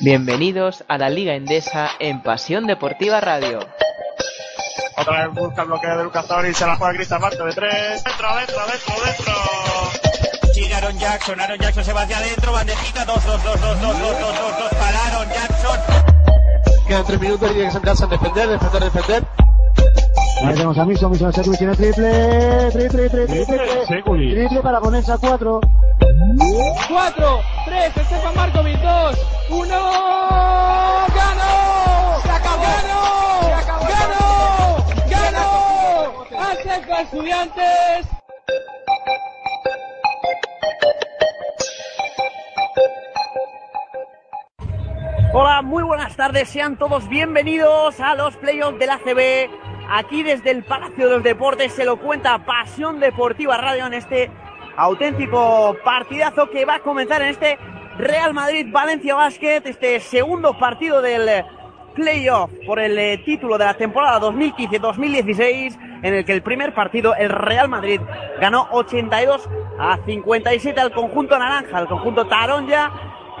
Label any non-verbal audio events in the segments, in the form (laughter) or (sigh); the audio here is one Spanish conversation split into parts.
Bienvenidos a la Liga Endesa en Pasión Deportiva Radio. Otra vez busca el bloqueo de Lucas y se la juega Cristian Marco de tres. Dentro, dentro, dentro, dentro. Sigue Aaron Jackson, Aaron Jackson se va hacia adentro, bandejita, 2, 2, 2, 2, 2, 2, 2, 2, 2 para Aaron Jackson. Quedan tres minutos y tiene que sentarse a defender, defender, defender. Ahí tenemos a Miso, Miso Secu tiene triple, triple, triple, triple, Seculi. triple para ponerse a cuatro. 4, 3, Estefan Markovic, 2, 1, ¡ganó! ¡Se acabó! ¡Ganó! ¡Se acabó! ¡Ganó! ¡Ganó! ¡Aseca Estudiantes! Hola, muy buenas tardes, sean todos bienvenidos a los playoffs del ACB. Aquí desde el Palacio de los Deportes se lo cuenta Pasión Deportiva Radio en este auténtico partidazo que va a comenzar en este Real Madrid-Valencia Basket, este segundo partido del playoff por el eh, título de la temporada 2015-2016, en el que el primer partido el Real Madrid ganó 82 a 57 al conjunto naranja, al conjunto taronja,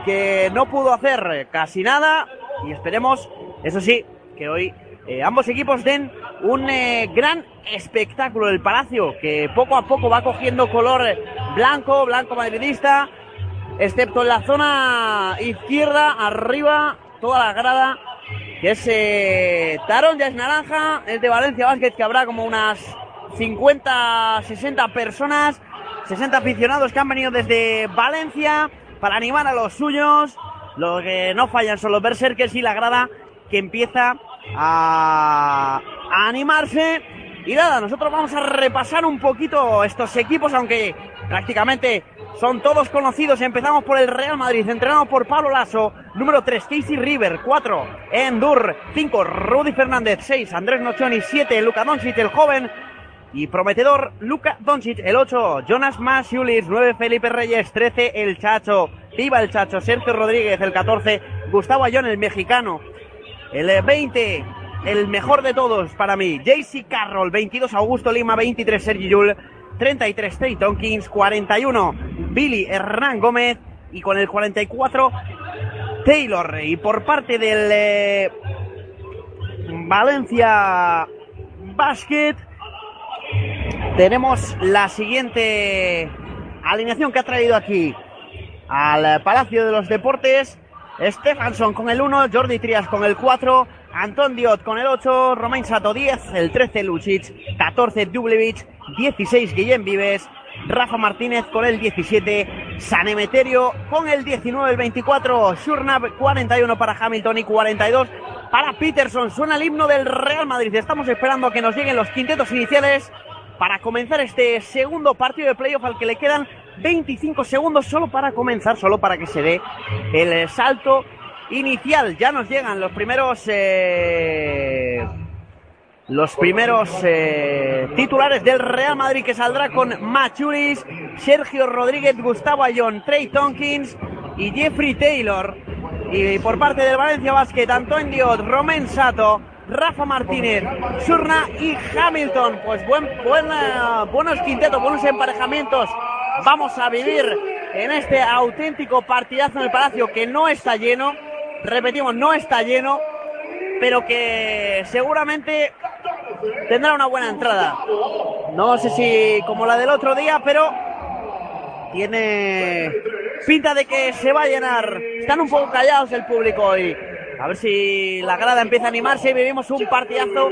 que no pudo hacer casi nada y esperemos, eso sí, que hoy eh, ambos equipos den un eh, gran espectáculo del Palacio, que poco a poco va cogiendo color blanco, blanco madridista, excepto en la zona izquierda, arriba, toda la grada, que es eh, Tarón, ya es naranja, es de Valencia Basket, que habrá como unas 50, 60 personas, 60 aficionados que han venido desde Valencia para animar a los suyos. Lo que no fallan son los berserkers y la grada que empieza a animarse. Y nada, nosotros vamos a repasar un poquito estos equipos, aunque prácticamente son todos conocidos. Empezamos por el Real Madrid, entrenado por Pablo Lasso. Número 3, Casey River. 4, Endur. 5, Rudy Fernández. 6, Andrés Nochoni. 7, Luka Doncic, el joven y prometedor Luka Doncic, el 8, Jonas Masiulis, 9, Felipe Reyes, 13, el Chacho, Viva el Chacho, Sergio Rodríguez, el 14, Gustavo Ayón, el mexicano, el 20, el mejor de todos para mí, JC Carroll, 22, Augusto Lima, 23, Sergi Yul, 33, Tate Tompkins, 41, Billy Hernán Gómez y con el 44, Taylor. Y por parte del eh, Valencia Basket, tenemos la siguiente alineación que ha traído aquí al Palacio de los Deportes. Stefansson con el 1, Jordi Trias con el 4, Anton Diot con el 8, Romain Sato 10, el 13 Lucic, 14 Dublevich, 16 Guillem Vives, Rafa Martínez con el 17, San Emeterio con el 19, el 24, Shurnab 41 para Hamilton y 42 para Peterson. Suena el himno del Real Madrid. Estamos esperando a que nos lleguen los quintetos iniciales para comenzar este segundo partido de playoff al que le quedan 25 segundos solo para comenzar, solo para que se dé el salto inicial. Ya nos llegan los primeros eh, los primeros eh, titulares del Real Madrid que saldrá con Machuris, Sergio Rodríguez, Gustavo Ayón, Trey Tompkins y Jeffrey Taylor. Y por parte del Valencia Basket, Antonio Diot, Romain Sato, Rafa Martínez, Surna y Hamilton. Pues buen, buena, buenos quintetos, buenos emparejamientos. Vamos a vivir en este auténtico partidazo en el Palacio que no está lleno. Repetimos, no está lleno, pero que seguramente tendrá una buena entrada. No sé si como la del otro día, pero tiene pinta de que se va a llenar. Están un poco callados el público hoy. A ver si la grada empieza a animarse y vivimos un partidazo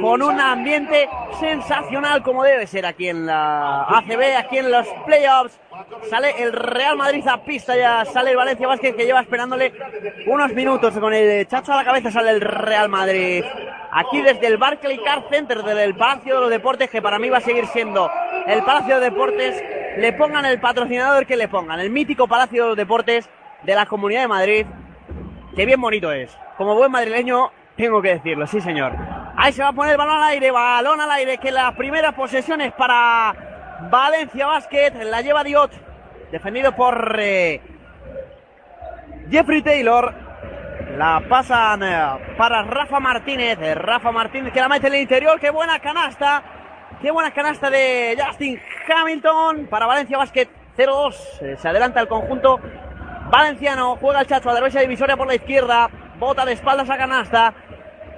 con un ambiente sensacional como debe ser aquí en la ACB, aquí en los playoffs. Sale el Real Madrid a pista, ya sale el Valencia Vázquez que lleva esperándole unos minutos. Con el chacho a la cabeza sale el Real Madrid. Aquí desde el Barclay Car Center, desde el Palacio de los Deportes, que para mí va a seguir siendo el Palacio de Deportes. Le pongan el patrocinador que le pongan, el mítico Palacio de los Deportes de la Comunidad de Madrid. Qué bien bonito es. Como buen madrileño, tengo que decirlo, sí señor. Ahí se va a poner el balón al aire, balón al aire, que las primeras posesiones para Valencia Basket, la lleva Diot, defendido por eh, Jeffrey Taylor. La pasan eh, para Rafa Martínez, eh, Rafa Martínez que la mete en el interior, qué buena canasta, qué buena canasta de Justin Hamilton para Valencia Basket 0-2, eh, se adelanta el conjunto Valenciano, juega el Chacho a derecha divisoria por la izquierda, bota de espaldas a canasta,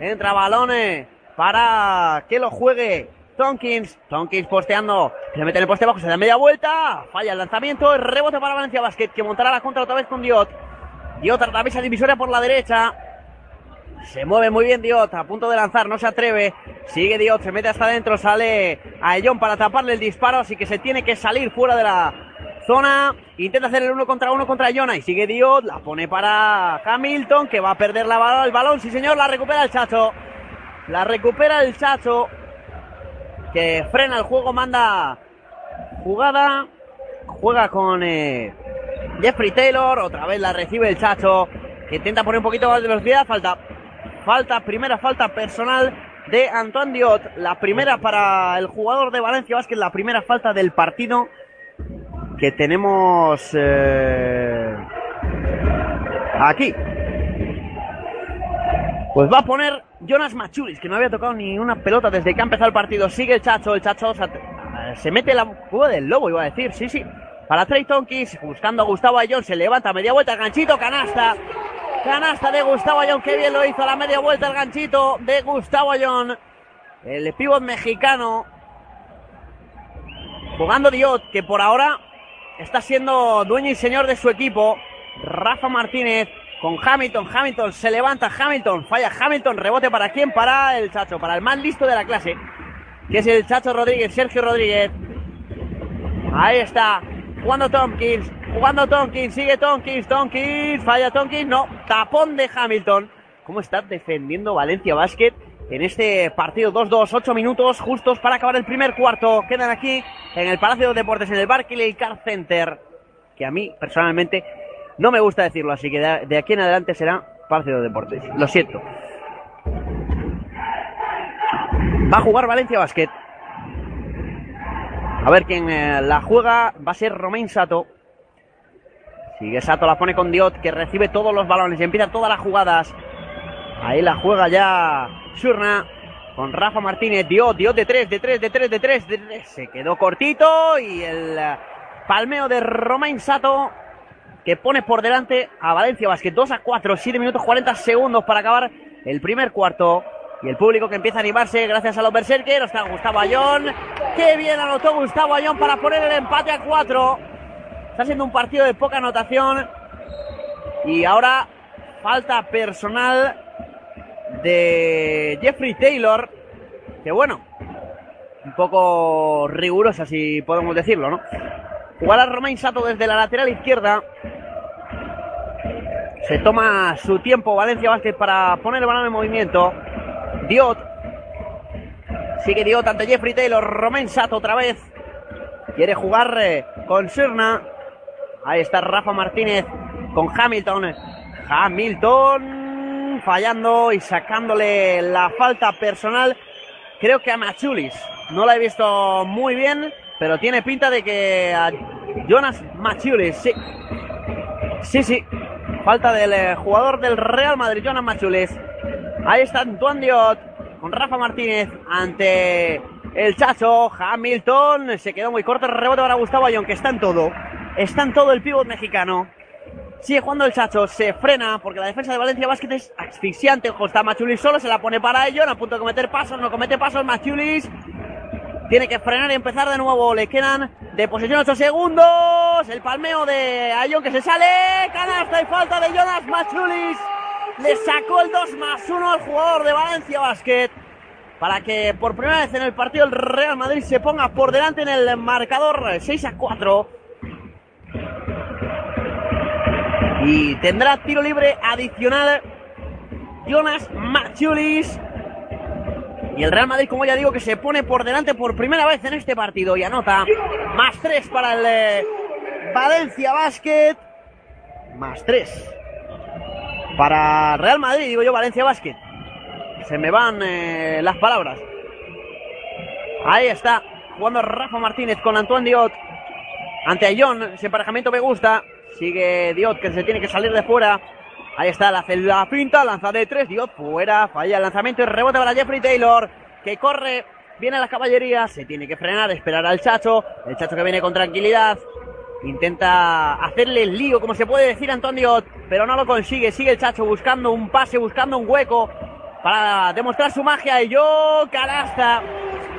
entra balones para que lo juegue Tonkins, Tonkins posteando, se mete en el poste bajo, se da media vuelta, falla el lanzamiento, rebote para Valencia Basket, que montará la contra otra vez con Diot. Diot atraviesa divisoria por la derecha, se mueve muy bien Diot, a punto de lanzar, no se atreve. Sigue Diot, se mete hasta adentro, sale a Ellón para taparle el disparo, así que se tiene que salir fuera de la zona. Intenta hacer el uno contra uno contra Jonah y sigue Diot, la pone para Hamilton, que va a perder la, el balón. Sí, señor, la recupera el Chacho. La recupera el Chacho que frena el juego, manda jugada, juega con eh, Jeffrey Taylor, otra vez la recibe el Chacho, que intenta poner un poquito más de velocidad, falta, falta, primera falta personal de Antoine Diot, la primera para el jugador de Valencia Vázquez, la primera falta del partido que tenemos eh, aquí. Pues va a poner Jonas Machulis, que no había tocado ni una pelota desde que ha empezado el partido. Sigue el Chacho, el Chacho se, mete la cueva del lobo, iba a decir, sí, sí. Para Trey Tonkis, buscando a Gustavo Ayón, se levanta media vuelta, ganchito, canasta. Canasta de Gustavo Ayón, qué bien lo hizo a la media vuelta el ganchito de Gustavo Ayón. El pívot mexicano. Jugando Diot, que por ahora está siendo dueño y señor de su equipo. Rafa Martínez con Hamilton. Hamilton se levanta. Hamilton falla. Hamilton rebote para quién? Para el Chacho, para el más listo de la clase, que es el Chacho Rodríguez, Sergio Rodríguez. Ahí está. Jugando Tompkins. Jugando Tompkins. Sigue Tompkins. Tompkins. Falla Tompkins. No. Tapón de Hamilton. ¿Cómo está defendiendo Valencia Basket en este partido? 2-2. 8 minutos justos para acabar el primer cuarto. Quedan aquí en el Palacio de Deportes, en el Barclay Car Center. Que a mí, personalmente, no me gusta decirlo, así que de, aquí en adelante será Palacio de Deportes. Lo siento. Va a jugar Valencia Basket. A ver quién eh, la juega. Va a ser Romain Sato. Sigue Sato, la pone con Diot, que recibe todos los balones y empieza todas las jugadas. Ahí la juega ya Surna con Rafa Martínez. Diot, Diot de 3, de 3, de 3, de 3. Se quedó cortito y el eh, palmeo de Romain Sato que pone por delante a Valencia Basket 2 a 4, 7 minutos 40 segundos para acabar el primer cuarto. Y el público que empieza a animarse gracias a los berserkers. Está Gustavo Ayón. Qué bien anotó Gustavo Ayón para poner el empate a 4. Está siendo un partido de poca anotación. Y ahora falta personal de Jeffrey Taylor. Que bueno, un poco rigurosa si podemos decirlo, ¿no? Jugará Romain Sato desde la lateral izquierda. Se toma su tiempo Valencia Vázquez para poner el balón en movimiento. Diot. Sigue Diot ante Jeffrey Taylor. Romain Sato otra vez. Quiere jugar eh, con Sirna. Ahí está Rafa Martínez con Hamilton. Hamilton fallando y sacándole la falta personal. Creo que a Machulis. No la he visto muy bien, pero tiene pinta de que a Jonas Machulis. Sí. Sí, sí. Falta del eh, jugador del Real Madrid, Jonas Machules. Ahí está Antoine Diot con Rafa Martínez ante el Chacho. Hamilton se quedó muy corto. El rebote para Gustavo Ayón, que está en todo. Está en todo el pívot mexicano. Sigue jugando el Chacho, se frena porque la defensa de Valencia Basket es asfixiante. Ojo, está Machulis solo, se la pone para ello, a punto de cometer pasos, no comete pasos. Machulis tiene que frenar y empezar de nuevo. Le quedan de posesión 8 segundos. El palmeo de Ayón que se sale. Canasta y falta de Jonas Machulis. Le sacó el 2 más 1 al jugador de Valencia Basket. Para que por primera vez en el partido el Real Madrid se ponga por delante en el marcador 6 a 4. Y tendrá tiro libre adicional Jonas Machulis. Y el Real Madrid, como ya digo, que se pone por delante por primera vez en este partido y anota más tres para el eh, Valencia Basket. Más tres para Real Madrid, digo yo, Valencia Basket. Se me van eh, las palabras. Ahí está, jugando Rafa Martínez con Antoine Diot. Ante Ayón, ese emparejamiento me gusta. Sigue Diot, que se tiene que salir de fuera. Ahí está, la, la pinta, lanza de tres, Dios fuera, falla el lanzamiento y rebote para Jeffrey Taylor, que corre, viene a la caballería, se tiene que frenar, esperar al Chacho, el Chacho que viene con tranquilidad, Intenta hacerle el lío, como se puede decir Antonio, pero no lo consigue. Sigue el Chacho buscando un pase, buscando un hueco para demostrar su magia. Y yo, canasta.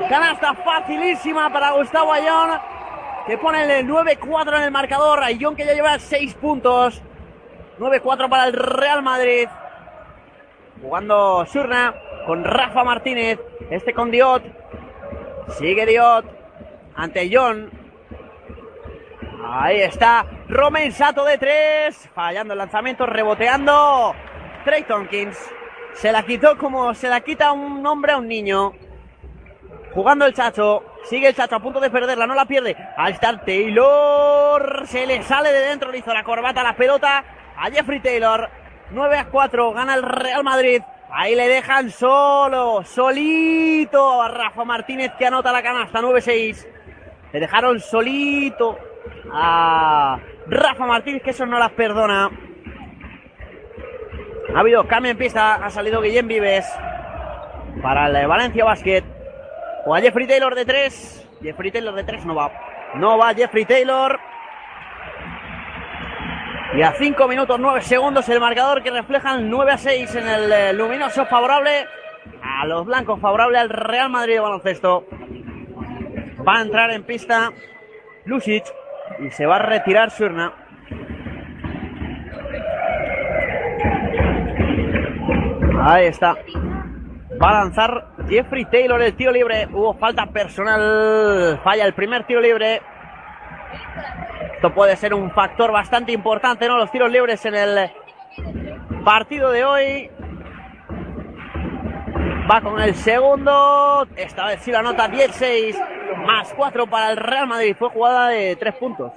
Canasta facilísima para Gustavo Ayón, que pone el 9-4 en el marcador. Ayón que ya lleva 6 puntos. 9-4 para el Real Madrid. Jugando Surna con Rafa Martínez. Este con Diot. Sigue Diot. Ante John. Ahí está. Romain Sato de 3. Fallando el lanzamiento. Reboteando. Trey Tompkins. Se la quitó como se la quita un hombre a un niño. Jugando el Chacho. Sigue el Chacho a punto de perderla. No la pierde. Ahí está Taylor. Se le sale de dentro. Le hizo la corbata la pelota a Jeffrey Taylor. 9 a 4. Gana el Real Madrid. Ahí le dejan solo. Solito a Rafa Martínez que anota la canasta. 9-6. Le dejaron solito a Rafa Martínez que eso no las perdona. Ha habido cambio en pista. Ha salido Guillem Vives para el Valencia Basket. O a Jeffrey Taylor de 3. Jeffrey Taylor de 3 no va. No va Jeffrey Taylor. Y a 5 minutos 9 segundos el marcador que reflejan 9 a 6 en el eh, luminoso favorable a los blancos, favorable al Real Madrid de baloncesto. Va a entrar en pista Lucic y se va a retirar Surna. Ahí está. Va a lanzar Jeffrey Taylor el tiro libre. Hubo falta personal. Falla el primer tiro libre. Esto puede ser un factor bastante importante, ¿no? Los tiros libres en el partido de hoy. Va con el segundo. Esta vez sí la nota 10-6. Más 4 para el Real Madrid. Fue jugada de 3 puntos.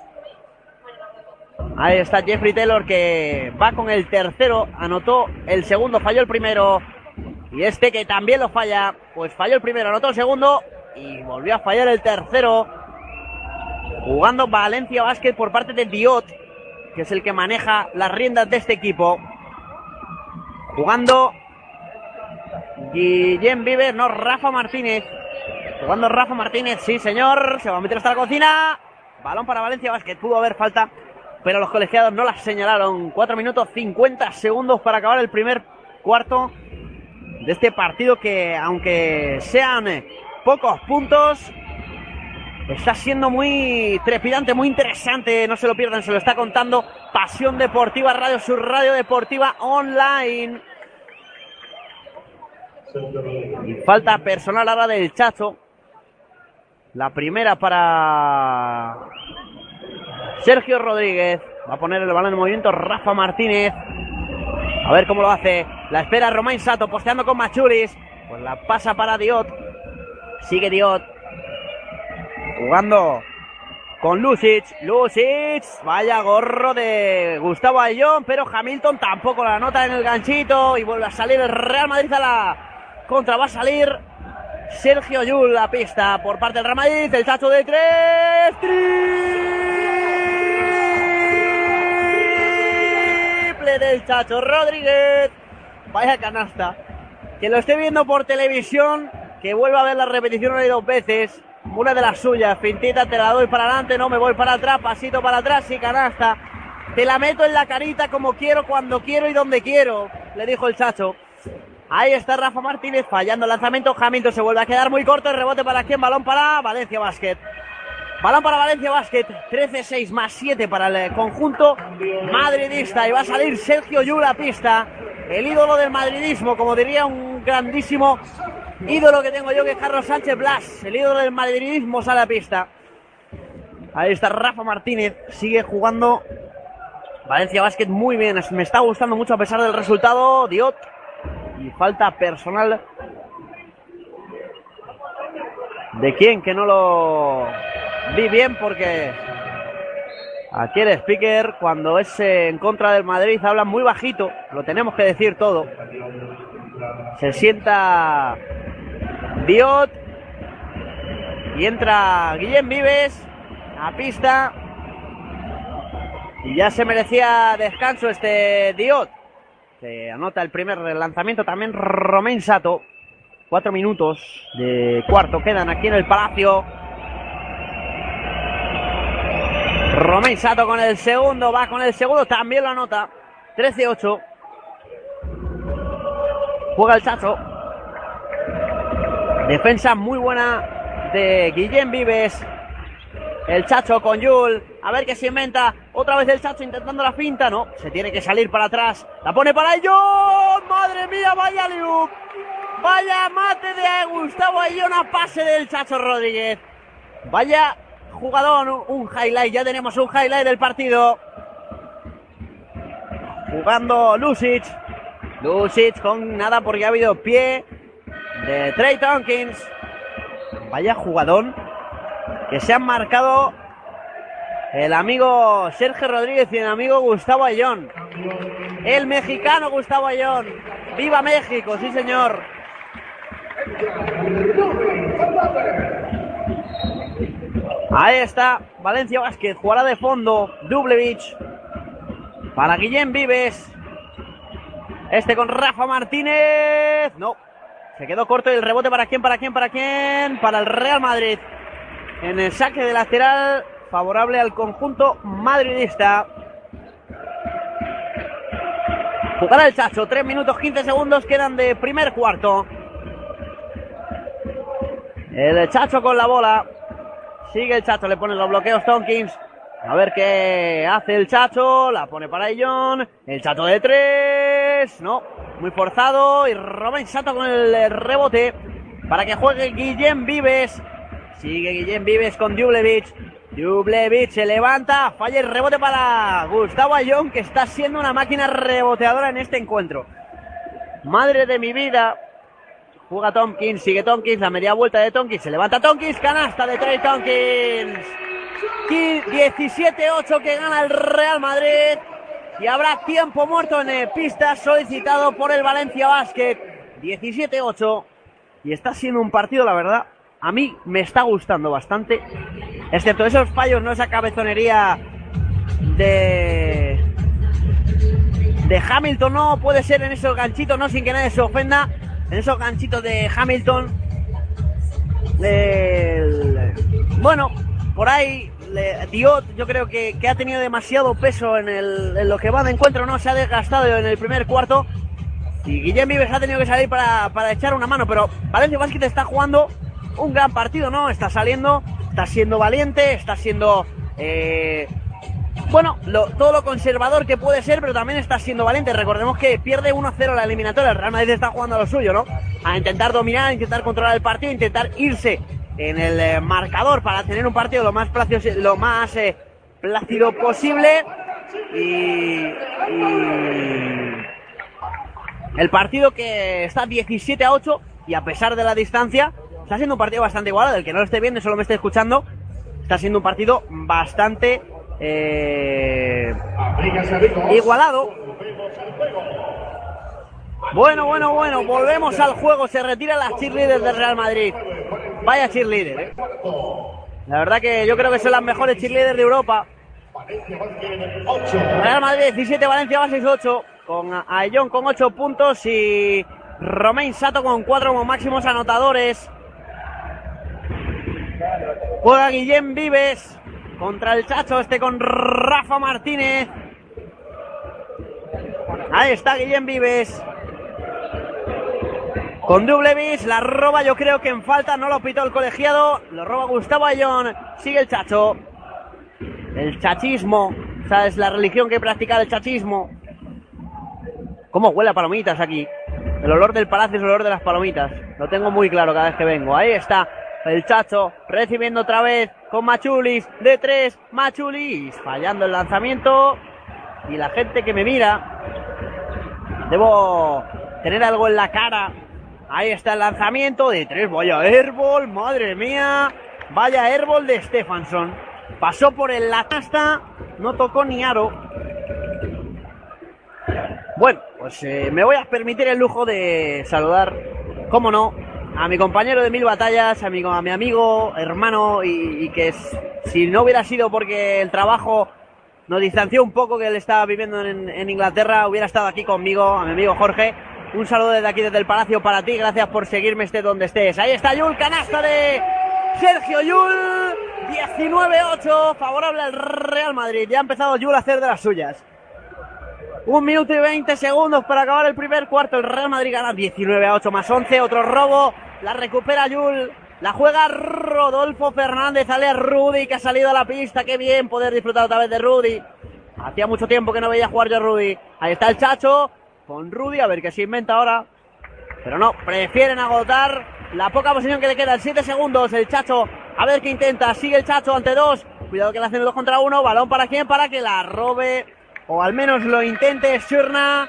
Ahí está Jeffrey Taylor que va con el tercero. Anotó el segundo, falló el primero. Y este que también lo falla. Pues falló el primero, anotó el segundo. Y volvió a fallar el tercero. Jugando Valencia Basket por parte de Diot, que es el que maneja las riendas de este equipo. Jugando Guillem Vives, no, Rafa Martínez. Jugando Rafa Martínez, sí señor, se va a meter hasta la cocina. Balón para Valencia Basket, pudo haber falta, pero los colegiados no la señalaron. 4 minutos 50 segundos para acabar el primer cuarto de este partido que, aunque sean pocos puntos, Está siendo muy trepidante, muy interesante. No se lo pierdan, se lo está contando Pasión Deportiva Radio, su radio deportiva online. Falta personal ahora del Chacho. La primera para Sergio Rodríguez. Va a poner el balón en movimiento Rafa Martínez. A ver cómo lo hace. La espera Romain Sato posteando con Machulis. Pues la pasa para Diot. Sigue Diot. Jugando con Lucic. Lucic. Vaya gorro de Gustavo Ayón. Pero Hamilton tampoco la nota en el ganchito. Y vuelve a salir el Real Madrid a la contra. Va a salir Sergio Yul la pista por parte del Real Madrid. El chacho de tres. Triple del chacho Rodríguez. Vaya canasta. Que lo esté viendo por televisión. Que vuelva a ver la repetición una y dos veces una de las suyas, fintita, te la doy para adelante, no me voy para atrás, pasito para atrás y canasta. Te la meto en la carita como quiero, cuando quiero y donde quiero, le dijo el chacho. Ahí está Rafa Martínez fallando lanzamiento. Hamilton se vuelve a quedar muy corto. El rebote para quién? Balón para Valencia Basket. Balón para Valencia Basket. 13-6 más 7 para el conjunto madridista. Y va a salir Sergio Yula pista. El ídolo del madridismo, como diría un grandísimo ídolo que tengo yo, que es Carlos Sánchez Blas. El ídolo del madridismo sale a pista. Ahí está Rafa Martínez. Sigue jugando Valencia Basket muy bien. Me está gustando mucho a pesar del resultado. Diot. Y falta personal. ¿De quién? Que no lo vi bien porque aquí el speaker cuando es en contra del Madrid habla muy bajito. Lo tenemos que decir todo. Se sienta Diot. Y entra Guillem Vives a pista. Y ya se merecía descanso este Diot. Se anota el primer lanzamiento también Romain Sato. Cuatro minutos de cuarto quedan aquí en el Palacio. Romain Sato con el segundo, va con el segundo, también lo anota. 13-8. Juega el Chacho. Defensa muy buena de Guillén Vives. El Chacho con Yul. A ver qué se inventa. Otra vez el Chacho intentando la finta. No, se tiene que salir para atrás. La pone para ellos. Madre mía, vaya Liu. Vaya mate de Gustavo Ayón a pase del Chacho Rodríguez. Vaya jugador, un highlight. Ya tenemos un highlight del partido. Jugando Lucic. Lucic con nada porque ha habido pie de Trey Tompkins. Vaya jugador que se han marcado el amigo Sergio Rodríguez y el amigo Gustavo Ayón. El mexicano Gustavo Ayón. ¡Viva México! Sí, señor. Ahí está Valencia Vázquez, jugará de fondo, Dublevich. Para Guillén Vives. Este con Rafa Martínez. No. Se quedó corto el rebote para quién, para quién, para quién. Para el Real Madrid. En el saque de lateral favorable al conjunto madridista. Jugará el Chacho. 3 minutos 15 segundos quedan de primer cuarto. El Chacho con la bola. Sigue el Chacho, le pone los bloqueos Tonkins. A ver qué hace el Chacho. La pone para Illón. El Chacho de tres. No, muy forzado. Y Robin Sato con el rebote. Para que juegue Guillén Vives. Sigue Guillén Vives con Dublevich. Dublevich se levanta. Falla el rebote para Gustavo Ayón, que está siendo una máquina reboteadora en este encuentro. Madre de mi vida. Juega Tompkins, sigue Tompkins, la media vuelta de Tompkins, se levanta Tompkins, canasta de Trey Tompkins. 17-8 que gana el Real Madrid. Y habrá tiempo muerto en eh, pista solicitado por el Valencia Basket. 17-8. Y está siendo un partido, la verdad, a mí me está gustando bastante. Excepto esos fallos, no esa cabezonería de. de Hamilton, no puede ser en esos ganchitos, no sin que nadie se ofenda. En esos ganchitos de Hamilton. Bueno, por ahí Diot yo creo que, que ha tenido demasiado peso en, el, en lo que va de encuentro, no se ha desgastado en el primer cuarto. Y Guillem Vives ha tenido que salir para, para echar una mano, pero Valencia Basket está jugando un gran partido, ¿no? Está saliendo, está siendo valiente, está siendo, eh, bueno, todo lo conservador que puede ser, pero también está siendo valiente. Recordemos que pierde 1-0 la eliminatoria, el Real Madrid está jugando a lo suyo, ¿no? A intentar dominar, a intentar controlar el partido, a intentar irse en el eh, marcador para tener un partido lo más plácido, lo más eh, posible. Y, el partido que está 17 a 8 y a pesar de la distancia, está siendo un partido bastante igualado. El que no lo esté viendo solo me esté escuchando, está siendo un partido bastante eh, igualado. Bueno, bueno, bueno, volvemos al juego. Se retiran las cheerleaders del Real Madrid. Vaya cheerleader, ¿eh? La verdad que yo creo que son las mejores cheerleaders de Europa. Real Madrid 17, Valencia Bases 8, con Ayón con 8 puntos y Romain Sato con 4 como máximos anotadores. Juega Guillem Vives contra el Chacho, este con Rafa Martínez. Ahí está Guillem Vives. Con Dublevis, la roba yo creo que en falta, no lo pitó el colegiado, lo roba Gustavo Ayón, sigue el Chacho. El chachismo, esa es la religión que practica el chachismo. ¿Cómo huele a palomitas aquí? El olor del palacio es el olor de las palomitas. Lo tengo muy claro cada vez que vengo. Ahí está el Chacho recibiendo otra vez con Machulis de tres. Machulis fallando el lanzamiento. Y la gente que me mira. Debo tener algo en la cara. Ahí está el lanzamiento de tres. Vaya airball, madre mía. Vaya airball de Stefansson. Pasó por el la casta, no tocó ni aro. Bueno, pues eh, me voy a permitir el lujo de saludar, cómo no, a mi compañero de mil batallas, a mi, a mi amigo, hermano, y, que si no hubiera sido porque el trabajo nos distanció un poco que él estaba viviendo en, en Inglaterra, hubiera estado aquí conmigo, a mi amigo Jorge. Un saludo desde aquí, desde el Palacio para ti, gracias por seguirme esté donde estés. Ahí está Yul, canasta de Sergio Yul. 19-8, favorable al Real Madrid. Ya ha empezado Yul a hacer de las suyas. Un minuto y 20 segundos para acabar el primer cuarto. El Real Madrid gana 19 a 8 más 11. Otro robo. La recupera Yul. La juega Rodolfo Fernández. Sale Rudy que ha salido a la pista. Qué bien poder disfrutar otra vez de Rudy. Hacía mucho tiempo que no veía jugar yo a Rudy. Ahí está el Chacho con Rudy. A ver qué se inventa ahora. Pero no, prefieren agotar la poca posición que le queda. 7 segundos. El Chacho a ver qué intenta. Sigue el Chacho ante dos. Cuidado que le hacen dos contra uno. Balón para quién? Para que la robe o al menos lo intente Surna.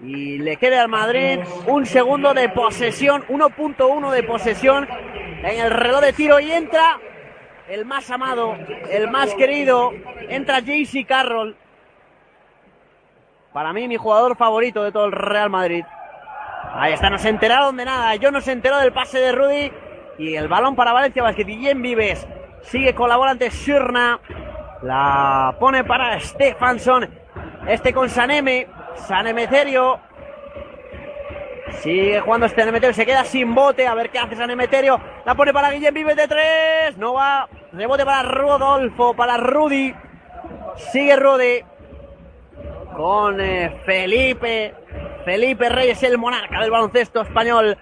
Y le queda al Madrid un segundo de posesión, 1.1 de posesión en el reloj de tiro y entra el más amado, el más querido, entra JC Carroll. Para mí mi jugador favorito de todo el Real Madrid. Ahí está, no se enteraron de nada. Yo no se enteró del pase de Rudy. Y el balón para Valencia Basket. Vives sigue con la Surna. La pone para Stefanson. Este con Saneme. Sanemeterio. Sigue jugando Sanemeterio. Se queda sin bote. A ver qué hace Sanemeterio. La pone para Guillem Vives de tres. No va. Rebote para Rodolfo. Para Rudy. Sigue Rudy. Con eh, Felipe. Felipe Reyes, el monarca del baloncesto español.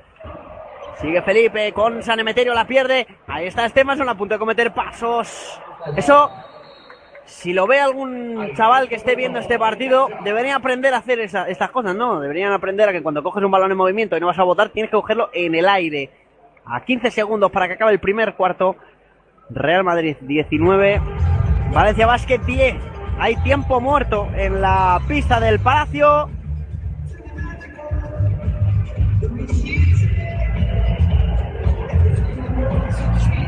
Sigue Felipe con Sanemeterio, la pierde. Ahí está Stefanson a punto de cometer pasos. Eso si lo ve algún chaval que esté viendo este partido, debería aprender a hacer esa, estas cosas, ¿no? Deberían aprender a que cuando coges un balón en movimiento y no vas a votar, tienes que cogerlo en el aire. A 15 segundos para que acabe el primer cuarto. Real Madrid 19, Valencia Basket 10. Hay tiempo muerto en la pista del Palacio.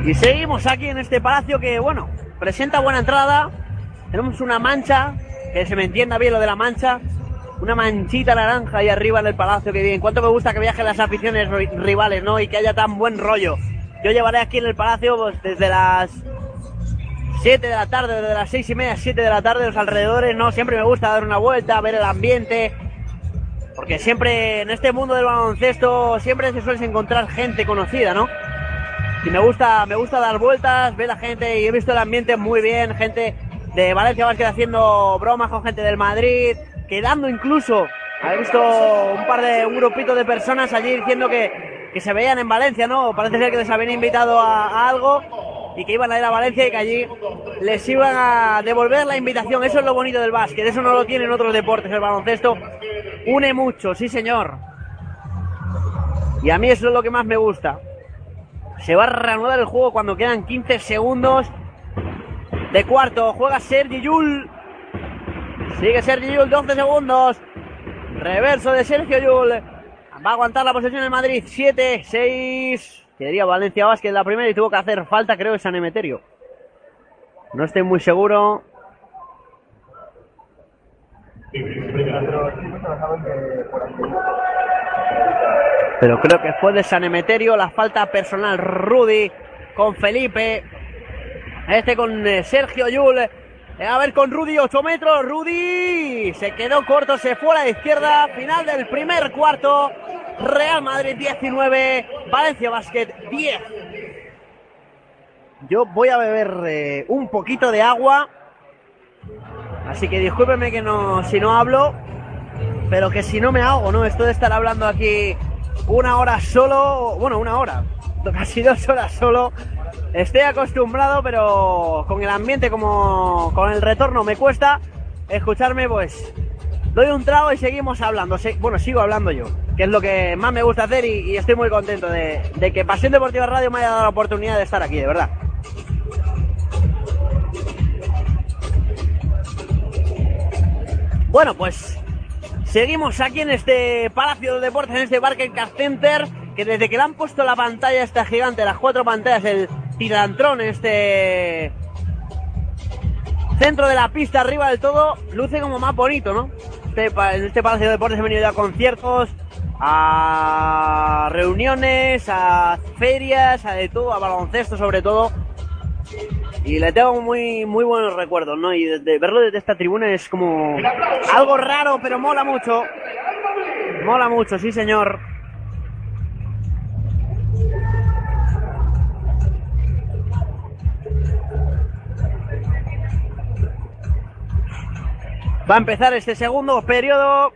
Y seguimos aquí en este palacio que, bueno, presenta buena entrada. Tenemos una mancha, que se me entienda bien lo de la mancha. Una manchita naranja ahí arriba en el palacio, que bien. Cuánto me gusta que viajen las aficiones rivales, ¿no? Y que haya tan buen rollo. Yo llevaré aquí en el palacio pues, desde las 7 de la tarde, desde las 6 y media, 7 de la tarde, los alrededores, ¿no? Siempre me gusta dar una vuelta, ver el ambiente. Porque siempre en este mundo del baloncesto siempre se suele encontrar gente conocida, ¿no? Y me gusta, me gusta dar vueltas, ver la gente y he visto el ambiente muy bien, gente de Valencia Basket haciendo bromas con gente del Madrid, quedando incluso, he visto un par de, un grupito de personas allí diciendo que, que se veían en Valencia, ¿no? Parece ser que les habían invitado a, a algo y que iban a ir a Valencia y que allí les iban a devolver la invitación. Eso es lo bonito del básquet, eso no lo tienen otros deportes. El baloncesto une mucho, sí señor. Y a mí eso es lo que más me gusta. Se va a reanudar el juego cuando quedan 15 segundos de cuarto. Juega Sergi Yul. Sigue Sergi Yul, 12 segundos. Reverso de Sergio Yul. Va a aguantar la posesión en Madrid. 7, 6. Quedaría Valencia Vázquez la primera y tuvo que hacer falta, creo, de San Emeterio. No estoy muy seguro. Pero creo que fue de San Emeterio la falta personal. Rudy con Felipe. Este con eh, Sergio Yul. Eh, a ver con Rudy, 8 metros. Rudy se quedó corto, se fue a la izquierda. Final del primer cuarto. Real Madrid 19, Valencia Basket 10. Yo voy a beber eh, un poquito de agua. Así que discúlpeme que no, si no hablo, pero que si no me hago, ¿no? Esto de estar hablando aquí una hora solo, bueno, una hora, (laughs) casi dos horas solo. Estoy acostumbrado, pero con el ambiente como con el retorno me cuesta escucharme, pues doy un trago y seguimos hablando. Bueno, sigo hablando yo, que es lo que más me gusta hacer y, estoy muy contento de, que Pasión Deportiva Radio me haya dado la oportunidad de estar aquí, de verdad. Bueno, pues seguimos aquí en este Palacio de Deportes, en este Barcade Center, que desde que le han puesto la pantalla esta gigante, las cuatro pantallas, el tirantrón, este centro de la pista arriba del todo, luce como más bonito, ¿no? Este, en este Palacio de Deportes he venido a conciertos, a reuniones, a ferias, a de todo, a baloncesto sobre todo. Y le tengo muy, muy buenos recuerdos, ¿no? Y verlo desde esta tribuna es como algo raro, pero mola mucho. Mola mucho, sí señor. Va a empezar este segundo periodo.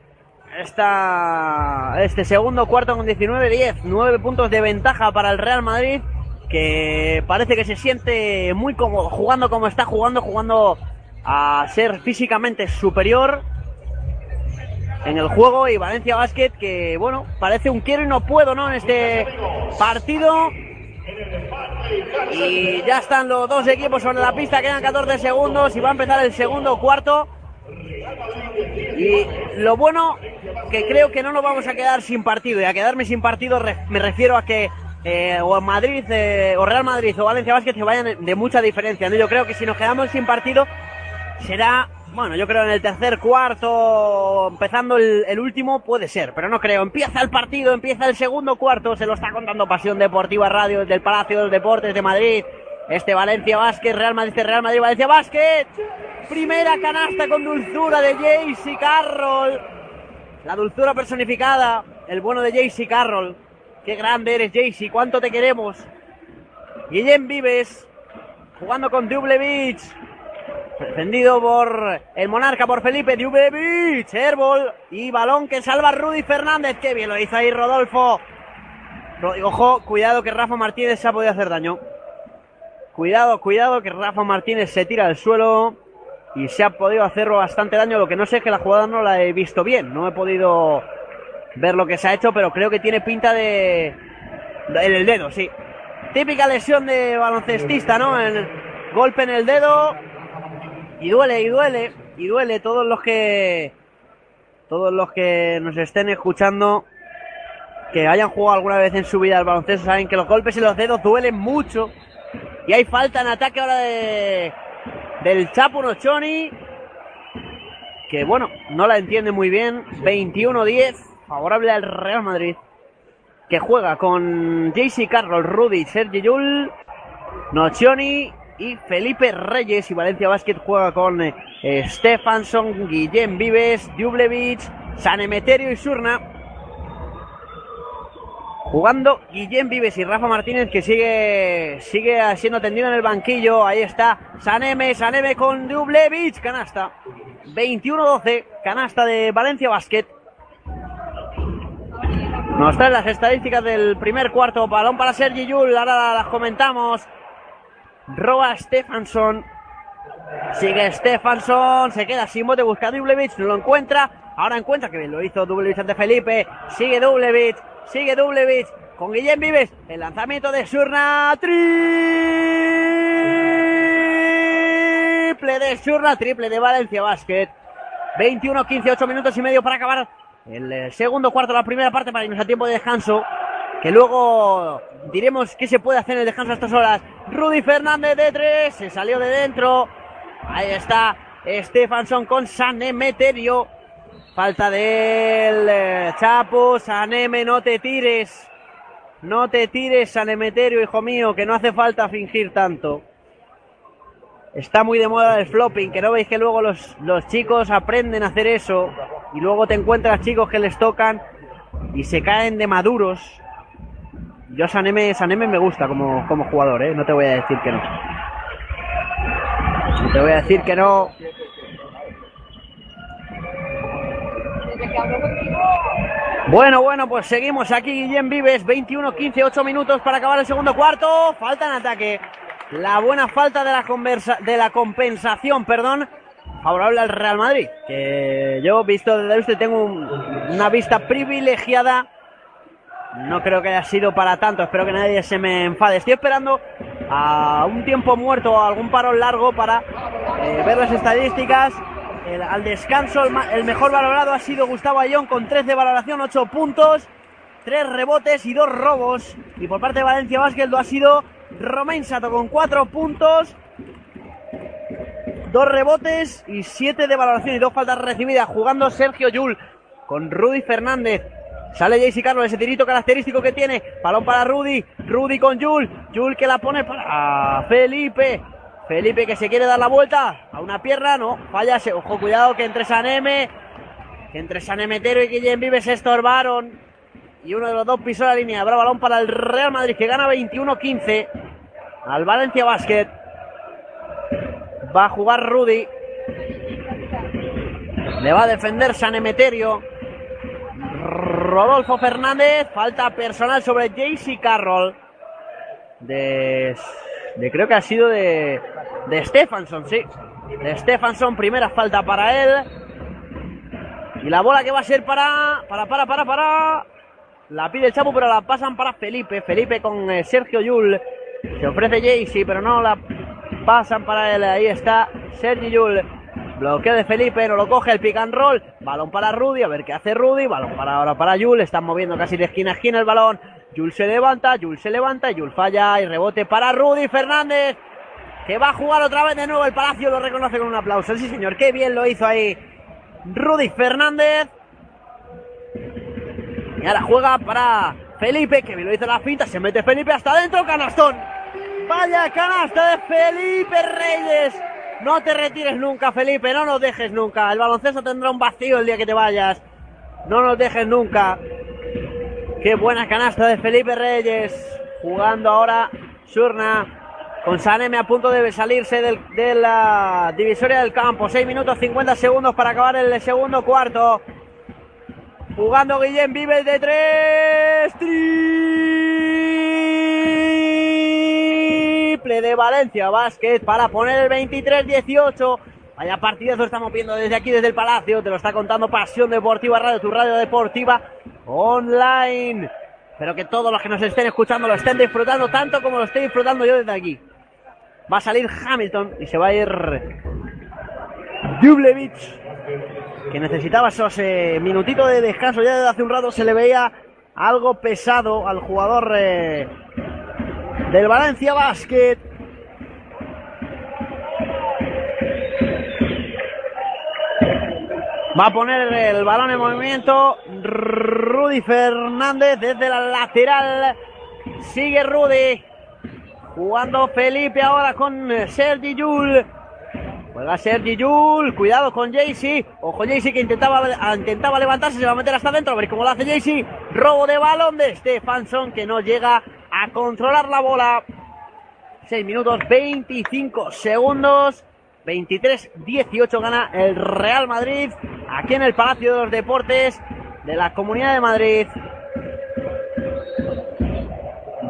Esta, este segundo cuarto con 19-10. 9 puntos de ventaja para el Real Madrid. Que parece que se siente muy cómodo jugando como está jugando, jugando a ser físicamente superior en el juego. Y Valencia Basket que, bueno, parece un quiero y no puedo, ¿no? En este partido. Y ya están los dos equipos sobre la pista, quedan 14 segundos y va a empezar el segundo cuarto. Y lo bueno que creo que no nos vamos a quedar sin partido. Y a quedarme sin partido me refiero a que eh, o Madrid, eh, o Real Madrid o Valencia Vázquez se vayan de mucha diferencia. ¿no? Yo creo que si nos quedamos sin partido será, bueno, yo creo en el tercer cuarto, empezando el, el último, puede ser, pero no creo. Empieza el partido, empieza el segundo cuarto, se lo está contando Pasión Deportiva Radio desde el Palacio de los Deportes de Madrid. Este Valencia Vázquez, Real Madrid, Real Madrid, Valencia Vázquez. Primera canasta con dulzura de Jaycee Carroll. La dulzura personificada, el bueno de Jaycee Carroll. Qué grande eres, Jaycee, cuánto te queremos. Guillem Vives, jugando con Double Beach. Defendido por el monarca, por Felipe Double Beach. Airball y balón que salva Rudy Fernández. Qué bien lo hizo ahí Rodolfo. Ro- Ojo, cuidado que Rafa Martínez se ha podido hacer daño. Cuidado, cuidado que Rafa Martínez se tira al suelo y se ha podido hacerlo bastante daño. Lo que no sé es que la jugada no la he visto bien. No he podido ver lo que se ha hecho, pero creo que tiene pinta de. en el dedo, sí. Típica lesión de baloncestista, ¿no? En- golpe en el dedo. Y duele, y duele, y duele. Todos los que. Todos los que nos estén escuchando. Que hayan jugado alguna vez en su vida al baloncesto saben que los golpes en los dedos duelen mucho. Y hay falta en ataque ahora de. Del Chapo Nochoni. Que bueno, no la entiende muy bien. 21-10. Favorable al Real Madrid. Que juega con JC Carroll, Rudy, Sergi Yul, Nocioni y Felipe Reyes. Y Valencia Basket juega con eh, Stefansson, Guillem Vives, Jublevich, San Emeterio y Surna. Jugando Guillem Vives y Rafa Martínez que sigue sigue siendo tendido en el banquillo. Ahí está Saneme, Saneme con Dublevich, canasta. 21-12, canasta de Valencia Basket. Nos traen las estadísticas del primer cuarto. Balón para Sergi Yul, ahora las comentamos. Roba Stefansson. Sigue Stefansson, se queda sin bote, busca Dublevich, no lo encuentra. Ahora encuentra que bien lo hizo Dublevich ante Felipe. Sigue Dublevich, sigue Dublevich con Guillem Vives. El lanzamiento de Surna. Triple de Surna, triple de Valencia Basket. 21, 15, 8 minutos y medio para acabar el eh, segundo cuarto, la primera parte para irnos a tiempo de descanso. Que luego diremos qué se puede hacer en el descanso a estas horas. Rudy Fernández de tres, se salió de dentro. Ahí está Stefansson con Sanemeterio. Falta del eh, Chapo, Saneme, no te tires. No te tires, Sanemeterio, hijo mío, que no hace falta fingir tanto. Está muy de moda el flopping, que no veis que luego los, los chicos aprenden a hacer eso y luego te encuentras chicos que les tocan y se caen de maduros. Yo Saneme, Saneme me gusta como, como jugador, ¿eh? no te voy a decir que no. No te voy a decir que no. Bueno, bueno, pues seguimos aquí, Guillem Vives, 21, 15, 8 minutos para acabar el segundo cuarto. Falta en ataque. La buena falta de la, conversa, de la compensación, perdón, favorable al Real Madrid. Que yo, visto desde usted, tengo un- una vista privilegiada. No creo que haya sido para tanto, espero que nadie se me enfade. Estoy esperando a un tiempo muerto o algún parón largo para eh, ver las estadísticas. El- al descanso, el, el mejor valorado ha sido Gustavo Ayón con 3 de valoración, 8 puntos, 3 rebotes y 2 robos. Y por parte de Valencia Basket lo ha sido Romain Sato con 4 puntos, 2 rebotes y 7 de valoración y 2 faltas recibidas. Jugando Sergio Yul con Rudy Fernández. Sale Jaycee Carlos, ese tirito característico que tiene. Balón para Rudy. Rudy con Yul. Yul que la pone para Felipe. Felipe que se quiere dar la vuelta a una pierna. No, falla. Ojo, cuidado que entre Saneme. Que entre Sanemetero y Guillem Vives se estorbaron. Y uno de los dos pisó la línea. Habrá balón para el Real Madrid que gana 21-15 al Valencia Basket. Va a jugar Rudy. Le va a defender San Emeterio. Rodolfo Fernández. Falta personal sobre JC Carroll. De creo que ha sido de, de Stefanson, sí. De Stefanson, primera falta para él. Y la bola que va a ser para. Para, para, para, para. La pide el Chapo, pero la pasan para Felipe. Felipe con eh, Sergio Yul. Se ofrece Jaycee, pero no la pasan para él. Ahí está Sergio Yul. Bloqueo de Felipe, no lo coge el pick and roll. Balón para Rudy, a ver qué hace Rudy. Balón para ahora para Yul. Están moviendo casi de esquina a esquina el balón. Yul se levanta, Yul se levanta, Yul falla y rebote para Rudy Fernández. Que va a jugar otra vez de nuevo el Palacio, lo reconoce con un aplauso. Sí, señor, qué bien lo hizo ahí Rudy Fernández. Y ahora juega para Felipe, que me lo hizo la finta. Se mete Felipe hasta adentro, canastón. Vaya canasta de Felipe Reyes. No te retires nunca, Felipe, no nos dejes nunca. El baloncesto tendrá un vacío el día que te vayas. No nos dejes nunca. Qué buena canasta de Felipe Reyes. Jugando ahora Surna con a punto de salirse del, de la divisoria del campo. 6 minutos 50 segundos para acabar el segundo cuarto. Jugando Guillén Vives de 3. Triple de Valencia Basket para poner el 23-18. Vaya partidazo estamos viendo desde aquí, desde el Palacio. Te lo está contando Pasión Deportiva Radio, tu radio deportiva online. Espero que todos los que nos estén escuchando lo estén disfrutando tanto como lo estoy disfrutando yo desde aquí. Va a salir Hamilton y se va a ir Dublevich, que necesitaba esos eh, minutitos de descanso. Ya desde hace un rato se le veía algo pesado al jugador eh, del Valencia Basket. Va a poner el balón en movimiento Rudy Fernández desde la lateral. Sigue Rudy. Jugando Felipe ahora con Sergi Yul. Juega Sergi Yul. Cuidado con Jaycee. Ojo Jaycee que intentaba, intentaba levantarse. Se va a meter hasta adentro. A ver cómo lo hace Jaycee. Robo de balón de Stefanson que no llega a controlar la bola. 6 minutos 25 segundos. 23-18 gana el Real Madrid aquí en el Palacio de los Deportes de la Comunidad de Madrid.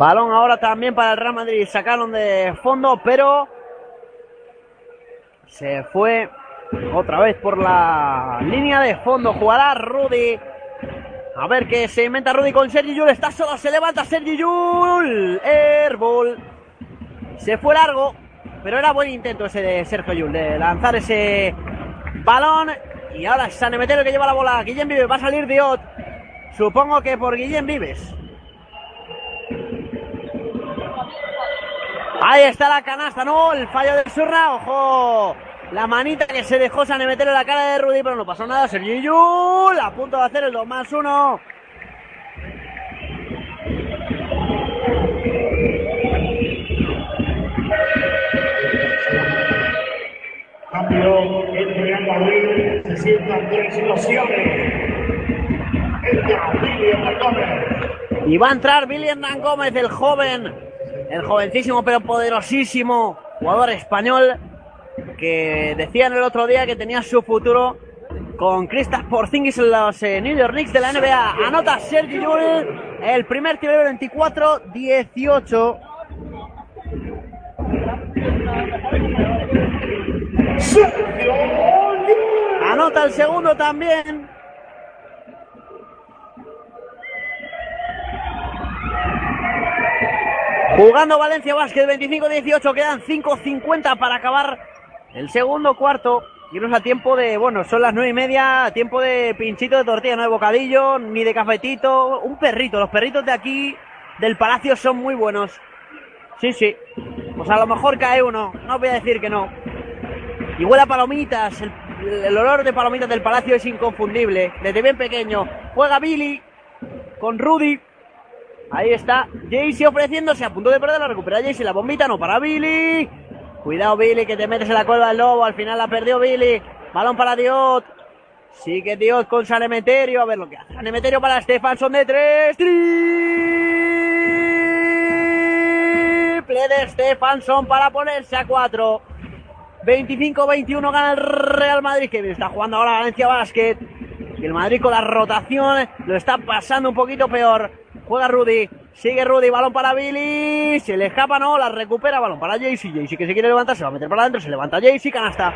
Balón ahora también para el Real Madrid. Sacaron de fondo, pero se fue otra vez por la línea de fondo. Jugará Rudy. A ver qué se inventa Rudy con Sergi Yul. Está solo, se levanta Sergi Yul. Airball. Se fue largo, pero era buen intento ese de Sergio Yul de lanzar ese balón. Y ahora San Emeterio que lleva la bola. Guillem Vives va a salir Diot. Supongo que por Guillem Vives. Ahí está la canasta, no, el fallo de Surra, ojo. La manita que se dejó San Emeterio en la cara de Rudy, pero no pasó nada. Sergio Yul a punto de hacer el 2 más 1. Cambio el Real Madrid, se sientan tres situaciones. Entra William Gómez. Y va a entrar Billy Hernán Gómez, el joven, el jovencísimo pero poderosísimo jugador español que decían el otro día que tenía su futuro con Kristaps Porzingis en los eh, New York Knicks de la NBA. Anota Sergio Yul el primer tiro de 24-18. Anota el segundo también. Jugando Valencia Basket 25-18, quedan 5.50 para acabar el segundo cuarto. Irnos a tiempo de, bueno, son las nueve y media, tiempo de pinchito de tortilla, no de bocadillo, ni de cafetito, un perrito. Los perritos de aquí, del palacio, son muy buenos. Sí, sí. Pues a lo mejor cae uno, no voy a decir que no. Y huele palomitas, el, el olor de palomitas del palacio es inconfundible. Desde bien pequeño. Juega Billy con Rudy. Ahí está Jaycee ofreciéndose a punto de perder la recupera Jaycee la bombita no para Billy. Cuidado Billy que te metes en la cuerda del lobo al final la perdió Billy. Balón para Diot. Sigue Diot con San Emeterio a ver lo que hace San Emeterio para Stefanson de tres. Triple de Stefanson para ponerse a cuatro. 25-21 gana el Real Madrid, que está jugando ahora Valencia Basket. Y el Madrid con la rotación lo está pasando un poquito peor. Juega Rudy, sigue Rudy, balón para Billy, se le escapa, no, la recupera, balón para Jaycee, Jaycee que se quiere levantar, se va a meter para adentro, se levanta Jaycee, canasta.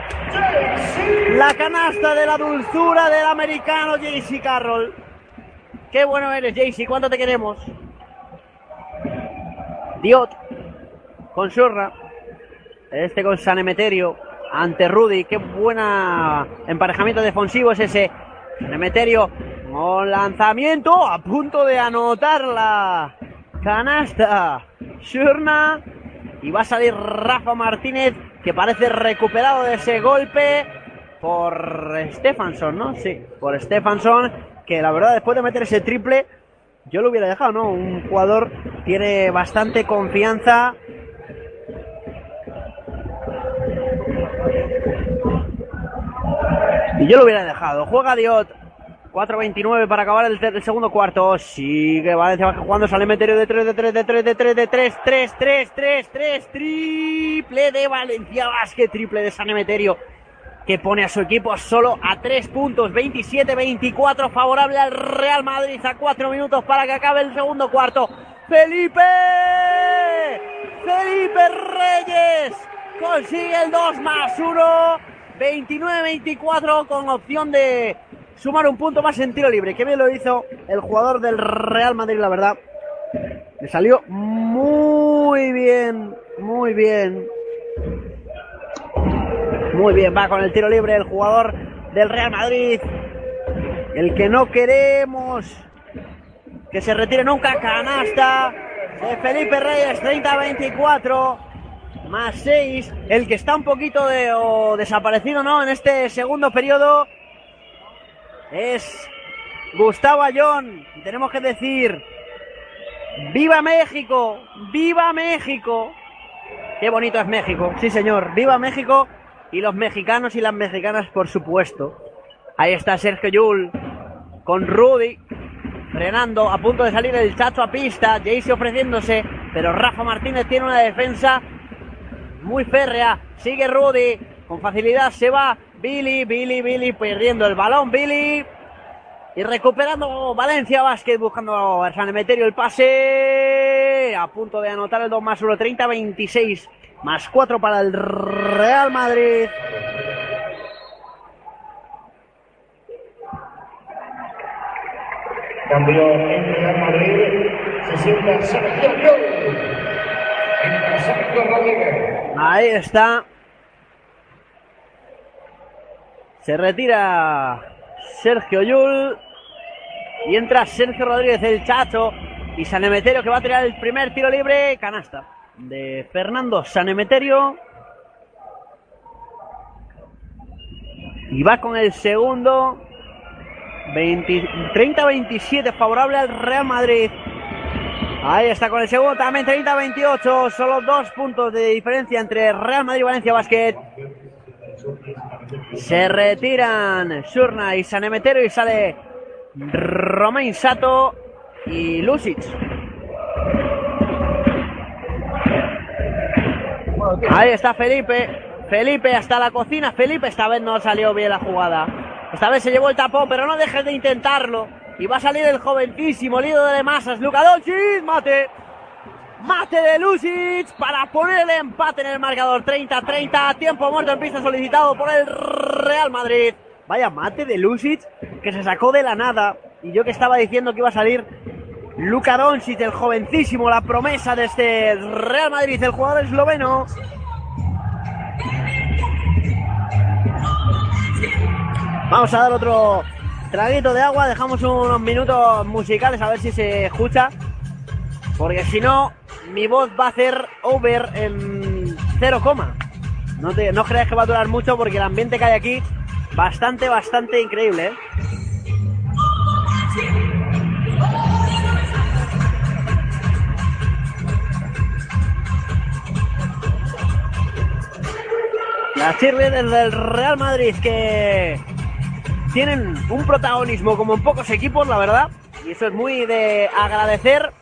La canasta de la dulzura del americano Jaycee Carroll. Qué bueno eres, Jaycee, ¿cuánto te queremos? Diot con Surra. Este con San Emeterio ante Rudy. Qué buena emparejamiento defensivo es ese. San Emeterio con lanzamiento a punto de anotar la canasta. Surna. Y va a salir Rafa Martínez que parece recuperado de ese golpe por Stefanson, ¿no? Sí, por Stefanson que la verdad después de meter ese triple yo lo hubiera dejado, ¿no? Un jugador tiene bastante confianza. Y yo lo hubiera dejado. Juega Diot. 4.29 para acabar el, el, segundo cuarto. Sigue Valencia jugando. Sale Meterio de 3, de 3, de 3, de 3, de 3, 3, 3, 3, 3. Triple de Valencia Basket. Triple de San Emeterio. Que pone a su equipo solo a 3 puntos. 27-24. Favorable al Real Madrid. A 4 minutos para que acabe el segundo cuarto. Felipe. Felipe Reyes. Consigue el 2 más 1. 29-24 con opción de sumar un punto más en tiro libre. Que bien lo hizo el jugador del Real Madrid, la verdad. Le salió muy bien, muy bien. Muy bien, va con el tiro libre el jugador del Real Madrid. El que no queremos que se retire nunca, canasta de Felipe Reyes, 30-24 más 6. El que está un poquito de, desaparecido, ¿no? En este segundo periodo es Gustavo Ayón. Tenemos que decir, ¡Viva México! ¡Viva México! Qué bonito es México, sí señor. ¡Viva México! Y los mexicanos y las mexicanas, por supuesto. Ahí está Sergio Yul con Rudy. Frenando, a punto de salir el chacho a pista. Jaycee ofreciéndose. Pero Rafa Martínez tiene una defensa muy férrea. Sigue Rudy. Con facilidad se va Billy, Billy, Billy perdiendo el balón. Billy. Y recuperando Valencia Basket buscando a San Emeterio el pase. A punto de anotar el 2 más 1, 30-26. Más 4 para el Real Madrid. Cambio en Real Madrid. Se sienta Sergio Rodríguez. Ahí está. Se retira Sergio Yul. Y entra Sergio Rodríguez, el chacho. Y Sanemeterio que va a tirar el primer tiro libre. Canasta de Fernando Sanemeterio. Y va con el segundo. 30-27 favorable al Real Madrid. Ahí está con el segundo también 30-28. Solo dos puntos de diferencia entre Real Madrid y Valencia Basket. Se retiran Surna y Sanemetero y sale Romain Sato y Lucic. Ahí está Felipe. Felipe hasta la cocina. Felipe esta vez no salió bien la jugada. Esta vez se llevó el tapón, pero no dejes de intentarlo. Y va a salir el jovencísimo líder de masas, Luka Doncic, mate. Mate de Lucic para poner el empate en el marcador 30-30. Tiempo muerto en pista solicitado por el Real Madrid. Vaya mate de Lucic que se sacó de la nada. Y yo que estaba diciendo que iba a salir Luka Doncic, el jovencísimo, la promesa de este Real Madrid, el jugador esloveno. Vamos a dar otro traguito de agua, dejamos unos minutos musicales a ver si se escucha. Porque si no, mi voz va a hacer over en 0, no, te, no creas que va a durar mucho porque el ambiente que hay aquí, bastante, bastante increíble. ¿eh? Las cheerleaders del Real Madrid que tienen un protagonismo como en pocos equipos, la verdad. Y eso es muy de agradecer.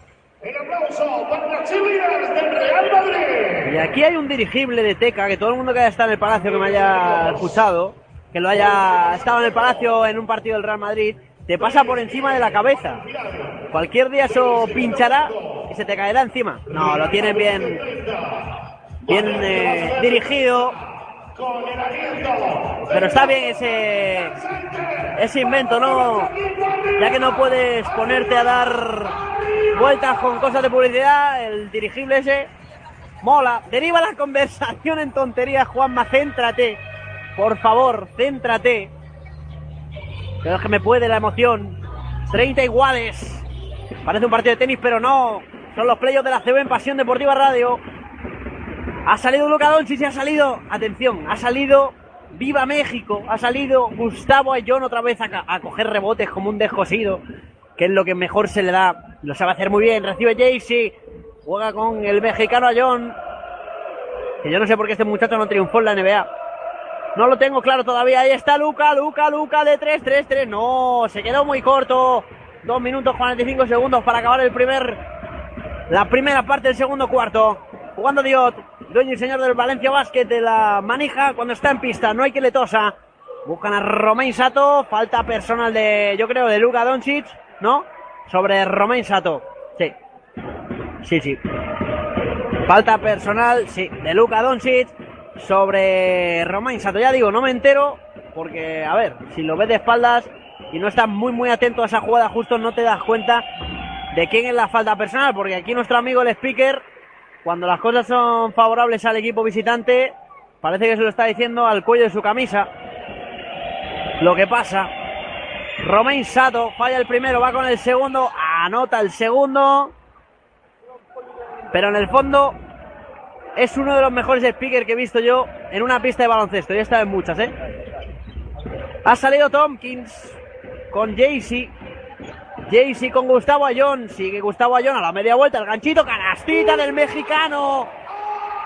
El aplauso para las chilenas del Real Madrid. Y aquí hay un dirigible de Teca, que todo el mundo que haya estado en el Palacio, que me haya escuchado, que lo haya estado en el Palacio en un partido del Real Madrid, te pasa por encima de la cabeza. Cualquier día eso pinchará y se te caerá encima. No, lo tienen bien, bien eh, dirigido. Pero está bien ese, ese invento, ¿no? Ya que no puedes ponerte a dar vueltas con cosas de publicidad, el dirigible ese mola. Deriva la (laughs) conversación en tonterías, Juanma, céntrate. Por favor, céntrate. Pero es que me puede la emoción. 30 iguales. Parece un partido de tenis, pero no. Son los playos de la CB en Pasión Deportiva Radio. Ha salido Luca Doncic y ha salido, atención, ha salido Viva México, ha salido Gustavo Ayón otra vez a, coger rebotes como un descosido, que es lo que mejor se le da. Lo sabe hacer muy bien. Recibe Jaycee, juega con el mexicano Ayón. Que yo no sé por qué este muchacho no triunfó en la NBA. No lo tengo claro todavía. Ahí está Luca, Luca, Luca de 3, 3, 3. No, se quedó muy corto. Dos minutos 45 segundos para acabar el primer, la primera parte del segundo cuarto. Jugando Diot, dueño y señor del Valencia Basket de la manija cuando está en pista. No hay que le tosa. Buscan a Romain Sato. Falta personal de, yo creo, de Luka Doncic, ¿no? Sobre Romain Sato. Sí. Sí, sí. Falta personal, sí, de Luka Doncic sobre Romain Sato. Ya digo, no me entero porque, a ver, si lo ves de espaldas y no estás muy, muy atento a esa jugada, justo no te das cuenta de quién es la falta personal, porque aquí nuestro amigo el speaker, cuando las cosas son favorables al equipo visitante, parece que se lo está diciendo al cuello de su camisa. Lo que pasa, Romain Sato falla el primero, va con el segundo, anota el segundo, pero en el fondo es uno de los mejores speakers que he visto yo en una pista de baloncesto. Ya he estado en muchas, ¿eh? Ha salido Tompkins con Jaycee. Jaycee con Gustavo Ayón. Sigue Gustavo Ayón a la media vuelta. El ganchito, canastita del mexicano.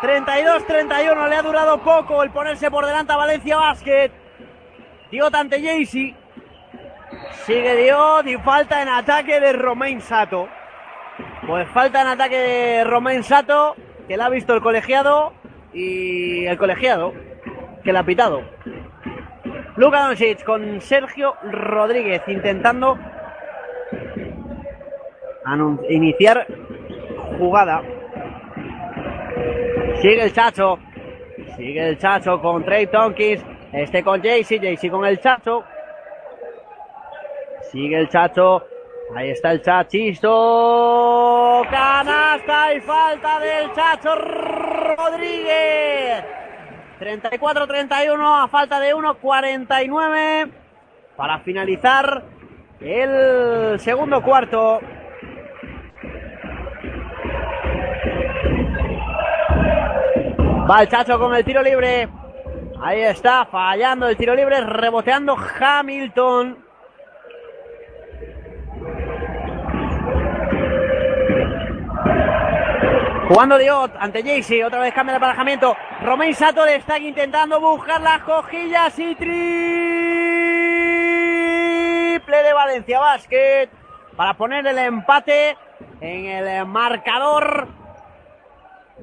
32-31. Le ha durado poco el ponerse por delante a Valencia Basket. Diot ante Jaycee. Sigue Diot y falta en ataque de Romain Sato. Pues falta en ataque de Romain Sato, que la ha visto el colegiado y el colegiado que la ha pitado. Luka Doncic con Sergio Rodríguez intentando iniciar jugada. Sigue el Chacho. Sigue el Chacho con Trey Tonkins. Este con Jaycee. Jaycee con el Chacho. Sigue el Chacho. Ahí está el Chachito. Canasta y falta del Chacho Rodríguez. 34-31 a falta de 1-49 para finalizar el segundo cuarto. Va el Chacho con el tiro libre. Ahí está, fallando el tiro libre, reboteando Hamilton. Jugando Diot ante Jaycee, otra vez cambia de aparejamiento. Romain Sato le está intentando buscar las cojillas y triple de Valencia Basket para poner el empate en el marcador.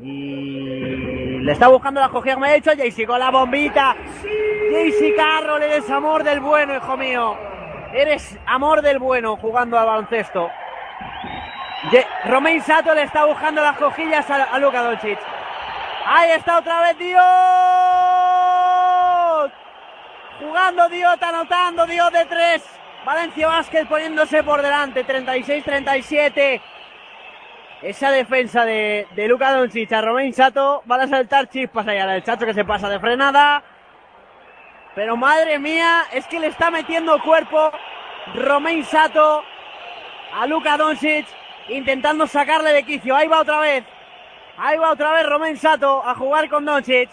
Y le está buscando las cojillas, me ha dicho Jaycee con la bombita. Jaycee Carroll, eres amor del bueno, hijo mío. Eres amor del bueno jugando al baloncesto. Romain Sato le está buscando las cojillas a, a Luka Doncic. Ahí está otra vez Dios. Jugando Dios, anotando Dios de tres. Valencia Basket poniéndose por delante, 36-37. Esa defensa de, de Luka Doncic a Romain Sato van a saltar chispas allá. El chacho que se pasa de frenada. Pero madre mía, es que le está metiendo cuerpo Romain Sato a Luka Doncic intentando sacarle de quicio. Ahí va otra vez. Ahí va otra vez Romain Sato a jugar con Doncic.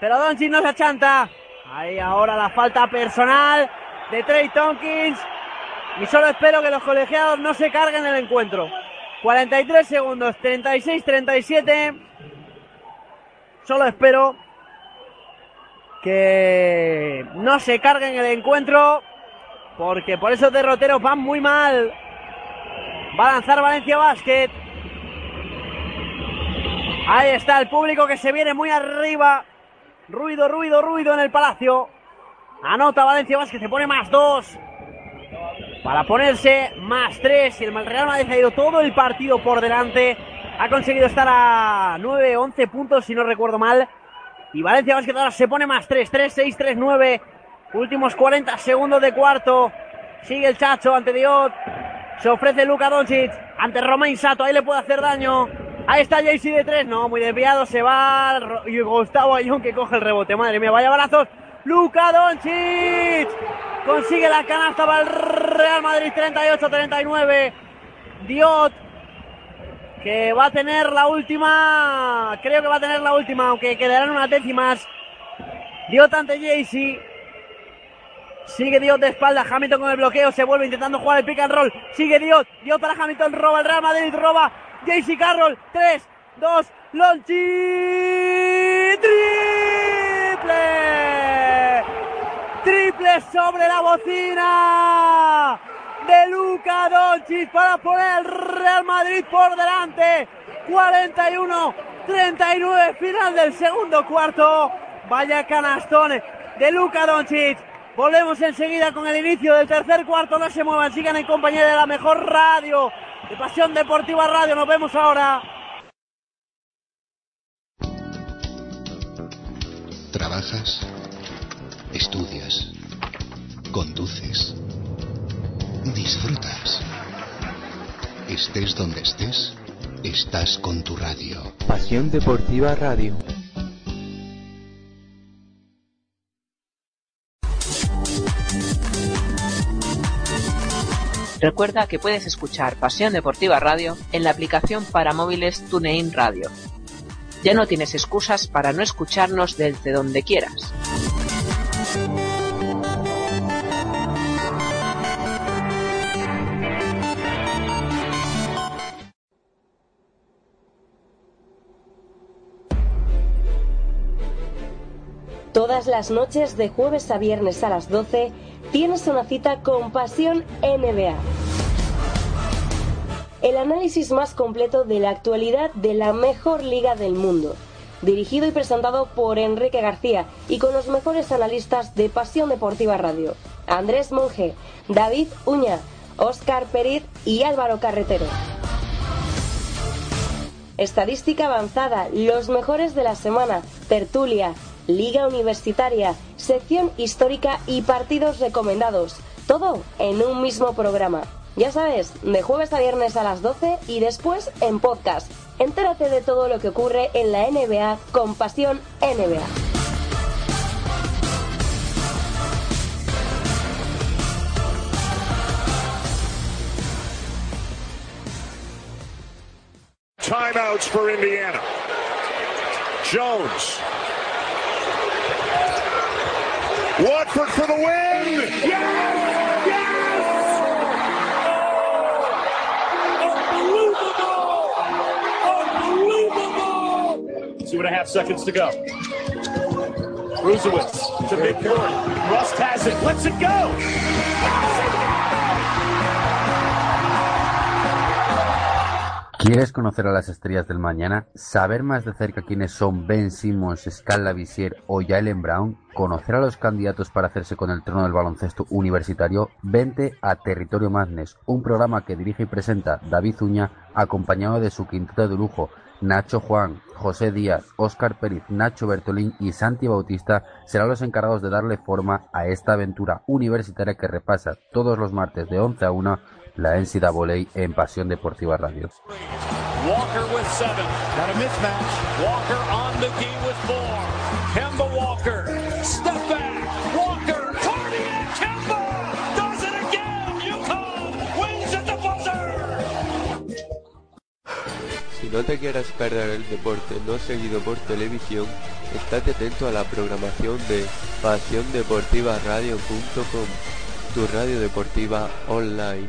Pero Doncic no se achanta. Ahí ahora la falta personal de Trey Tompkins. Y solo espero que los colegiados no se carguen el encuentro. 43 segundos, 36-37. Solo espero que no se carguen el encuentro. Porque por esos derroteros van muy mal. Va a lanzar Valencia Basket. Ahí está el público que se viene muy arriba. Ruido, ruido, ruido en el palacio. Anota Valencia Basket, se pone más dos. Para ponerse más tres. Y el Real Madrid ha ido todo el partido por delante. Ha conseguido estar a 9, 11 puntos, si no recuerdo mal. Y Valencia Basket ahora se pone más 3, 3, 6, 3, 9. Últimos 40 segundos de cuarto. Sigue el Chacho ante Diot. Se ofrece Luka Doncic ante Romain Sato. Ahí le puede hacer daño. Ahí está Jaycee de 3. No, muy desviado. Se va. Y Gustavo Ayón que coge el rebote. Madre mía, vaya balazos. Luka Doncic. Consigue la canasta para el Real Madrid 38-39. Diot que va a tener la última, creo que va a tener la última, aunque quedarán unas décimas. Diot ante Jaycee. Sigue Diot de espalda, Hamilton con el bloqueo, se vuelve intentando jugar el pick and roll. Sigue Diot, Diot para Hamilton, roba el Real Madrid, roba Jaycee Carroll. 3, 2, Lonchi. Triple. Triple sobre la bocina de Luca Doncic para poner el Real Madrid por delante. 41-39, final del segundo cuarto. Vaya canastón de Luca Doncic. Volvemos enseguida con el inicio del tercer cuarto. No se muevan, sigan en compañía de la mejor radio de Pasión Deportiva Radio. Nos vemos ahora. Trabajas, estudias, conduces, disfrutas. Estés donde estés, estás con tu radio. Pasión Deportiva Radio. Recuerda que puedes escuchar Pasión Deportiva Radio en la aplicación para móviles TuneIn Radio. Ya no tienes excusas para no escucharnos desde donde quieras. Todas las noches de jueves a viernes a las 12 tienes una cita con Pasión NBA. El análisis más completo de la actualidad de la mejor liga del mundo. Dirigido y presentado por Enrique García y con los mejores analistas de Pasión Deportiva Radio. Andrés Monge, David Uña, Óscar Periz y Álvaro Carretero. Estadística avanzada, los mejores de la semana, tertulia, Liga Universitaria, sección histórica y partidos recomendados. Todo en un mismo programa. Ya sabes, de jueves a viernes a las 12 y después en podcast. Entérate de todo lo que ocurre en la NBA con Pasión NBA. Timeouts for Indiana. Jones. Watford for the win. Yeah! 45 seconds to go. Rust has it, lets it ¿Quieres conocer a las estrellas del mañana? ¿Saber más de cerca quiénes son Ben Simmons, Scala Visier o Jalen Brown? ¿Conocer a los candidatos para hacerse con el trono del baloncesto universitario? Vente a Territorio Magnes, un programa que dirige y presenta David Zuña, acompañado de su quinteto de lujo, Nacho Juan, José Díaz, Óscar Pérez, Nacho Bertolín y Santi Bautista serán los encargados de darle forma a esta aventura universitaria que repasa todos los martes de 11 a 1 la NCAA en Pasión Deportiva Radio. Walker with seven. Si no te quieres perder el deporte no seguido por televisión, estate atento a la programación de pasiondeportivaradio.com, tu radio deportiva online.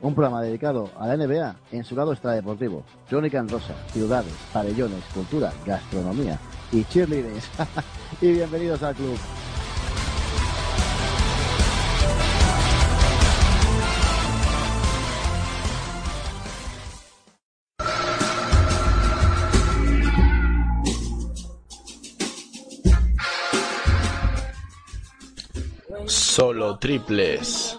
Un programa dedicado a la NBA en su lado extradeportivo. Crónica en rosa, ciudades, pabellones, cultura, gastronomía y cheerleaders. (laughs) y bienvenidos al club. Solo triples.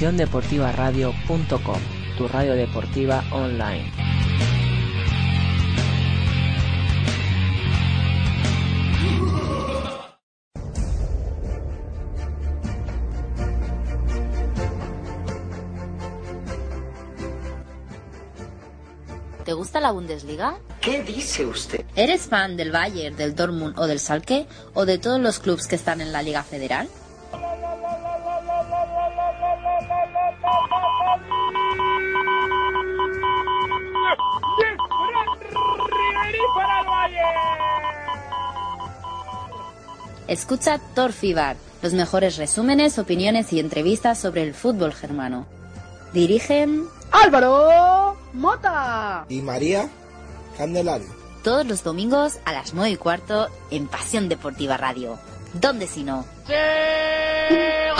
pasiondeportivaradio.com, tu radio deportiva online. ¿Te gusta la Bundesliga? ¿Qué dice usted? ¿Eres fan del Bayern, del Dortmund o del Schalke o de todos los clubes que están en la Liga Federal? Escucha Torfibar, los mejores resúmenes, opiniones y entrevistas sobre el fútbol germano. Dirigen Álvaro Mota. Y María Candelario. todos los domingos a las 9 y cuarto en Pasión Deportiva Radio. ¿Dónde si no? De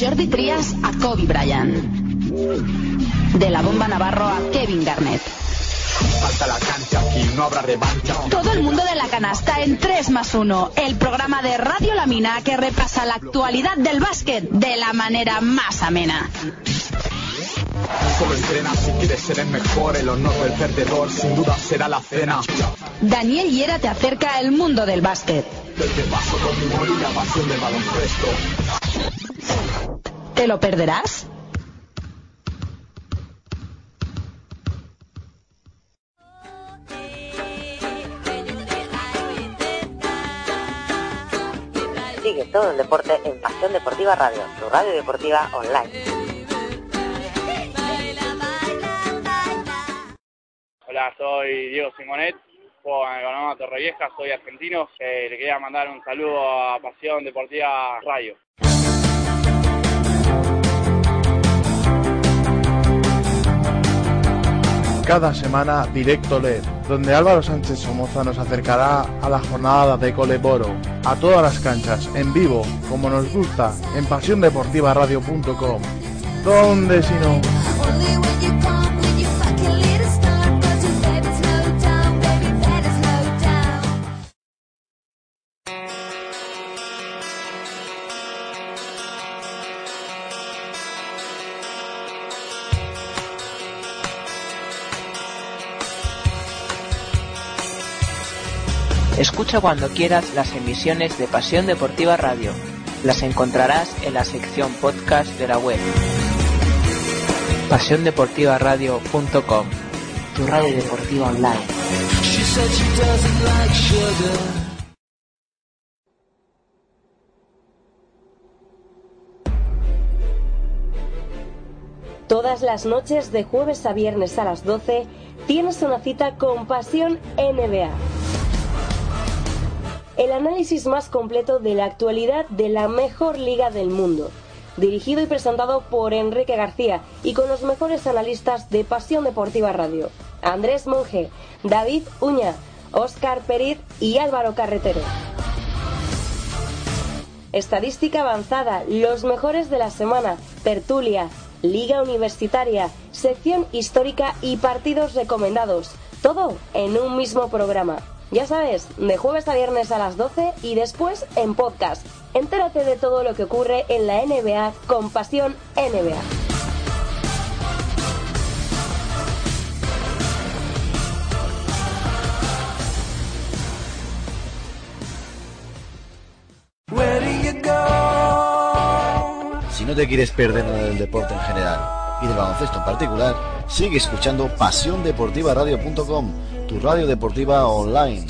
Jordi Trias a Kobe Bryant. De la bomba Navarro a Kevin Garnett. Falta la cancha, aquí no habrá revancha. Todo el mundo de la canasta en 3 más 1, el programa de Radio La Mina que repasa la actualidad del básquet de la manera más amena. Solo entrena si quieres ser el mejor, el honor del perdedor sin duda será la cena. Daniel Hiera te acerca al mundo del básquet. Desde paso con mi la pasión del baloncesto. ¿Te lo perderás? Sigue todo el deporte en Pasión Deportiva Radio, tu radio deportiva online. Hola, soy Diego Simonet, juego en Economía Torrevieja, soy argentino. Eh, le quería mandar un saludo a Pasión Deportiva Radio. Cada semana Directo LED, donde Álvaro Sánchez Somoza nos acercará a la jornada de Coleboro, a todas las canchas, en vivo, como nos gusta, en pasiondeportivaradio.com. ¿Dónde si no? Escucha cuando quieras las emisiones de Pasión Deportiva Radio. Las encontrarás en la sección podcast de la web. PasiónDeportivaRadio.com Tu radio deportiva online. Todas las noches de jueves a viernes a las 12 tienes una cita con Pasión NBA. El análisis más completo de la actualidad de la mejor liga del mundo. Dirigido y presentado por Enrique García y con los mejores analistas de Pasión Deportiva Radio. Andrés Monge, David Uña, Óscar Periz y Álvaro Carretero. Estadística avanzada, los mejores de la semana, tertulia, liga universitaria, sección histórica y partidos recomendados. Todo en un mismo programa. Ya sabes, de jueves a viernes a las 12 y después en podcast. Entérate de todo lo que ocurre en la NBA con Pasión NBA. Si no te quieres perder nada del deporte en general y del baloncesto en particular, sigue escuchando pasiondeportivaradio.com, tu radio deportiva online.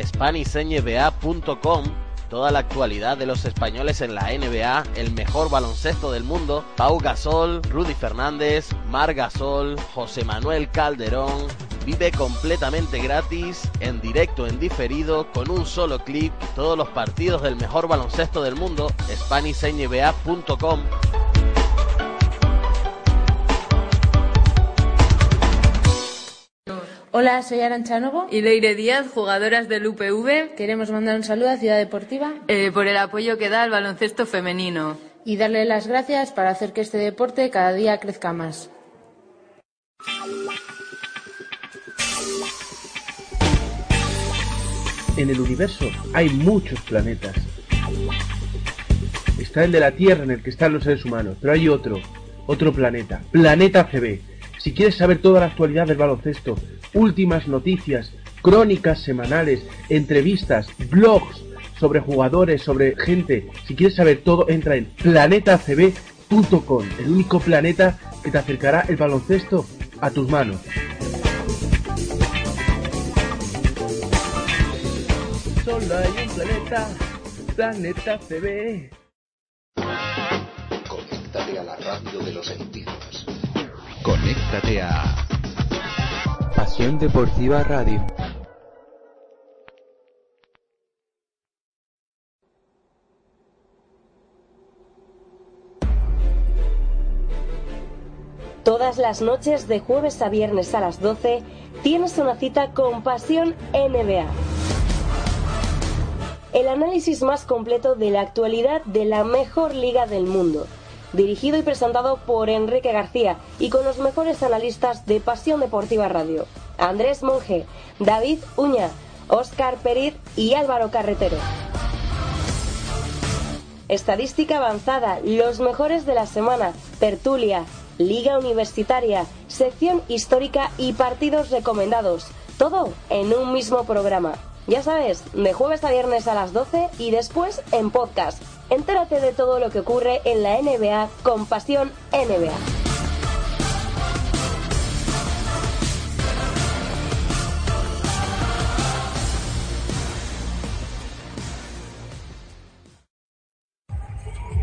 SpanishNBA.com Toda la actualidad de los españoles en la NBA, el mejor baloncesto del mundo, Pau Gasol, Rudy Fernández, Mar Gasol, José Manuel Calderón, Vive completamente gratis, en directo, en diferido, con un solo clic, todos los partidos del mejor baloncesto del mundo, SpanishNBA.com. Hola, soy Arancha Novo y Leire Díaz, jugadoras del UPV. Queremos mandar un saludo a Ciudad Deportiva Eh, por el apoyo que da al baloncesto femenino. y darle las gracias para hacer que este deporte cada día crezca más. En el universo hay muchos planetas. Está el de la Tierra en el que están los seres humanos, pero hay otro, otro planeta, Planeta CB. Si quieres saber toda la actualidad del baloncesto, últimas noticias, crónicas semanales, entrevistas, blogs sobre jugadores, sobre gente, si quieres saber todo, entra en planetacb.com, el único planeta que te acercará el baloncesto a tus manos. Solo hay un planeta, Planeta CB. Conéctate a la radio de los sentidos. Conéctate a Pasión Deportiva Radio. Todas las noches de jueves a viernes a las 12 tienes una cita con Pasión NBA. El análisis más completo de la actualidad de la mejor liga del mundo. Dirigido y presentado por Enrique García y con los mejores analistas de Pasión Deportiva Radio. Andrés Monge, David Uña, Óscar Periz y Álvaro Carretero. Estadística avanzada, los mejores de la semana, tertulia, liga universitaria, sección histórica y partidos recomendados. Todo en un mismo programa. Ya sabes, de jueves a viernes a las 12 y después en podcast. Entérate de todo lo que ocurre en la NBA con Pasión NBA.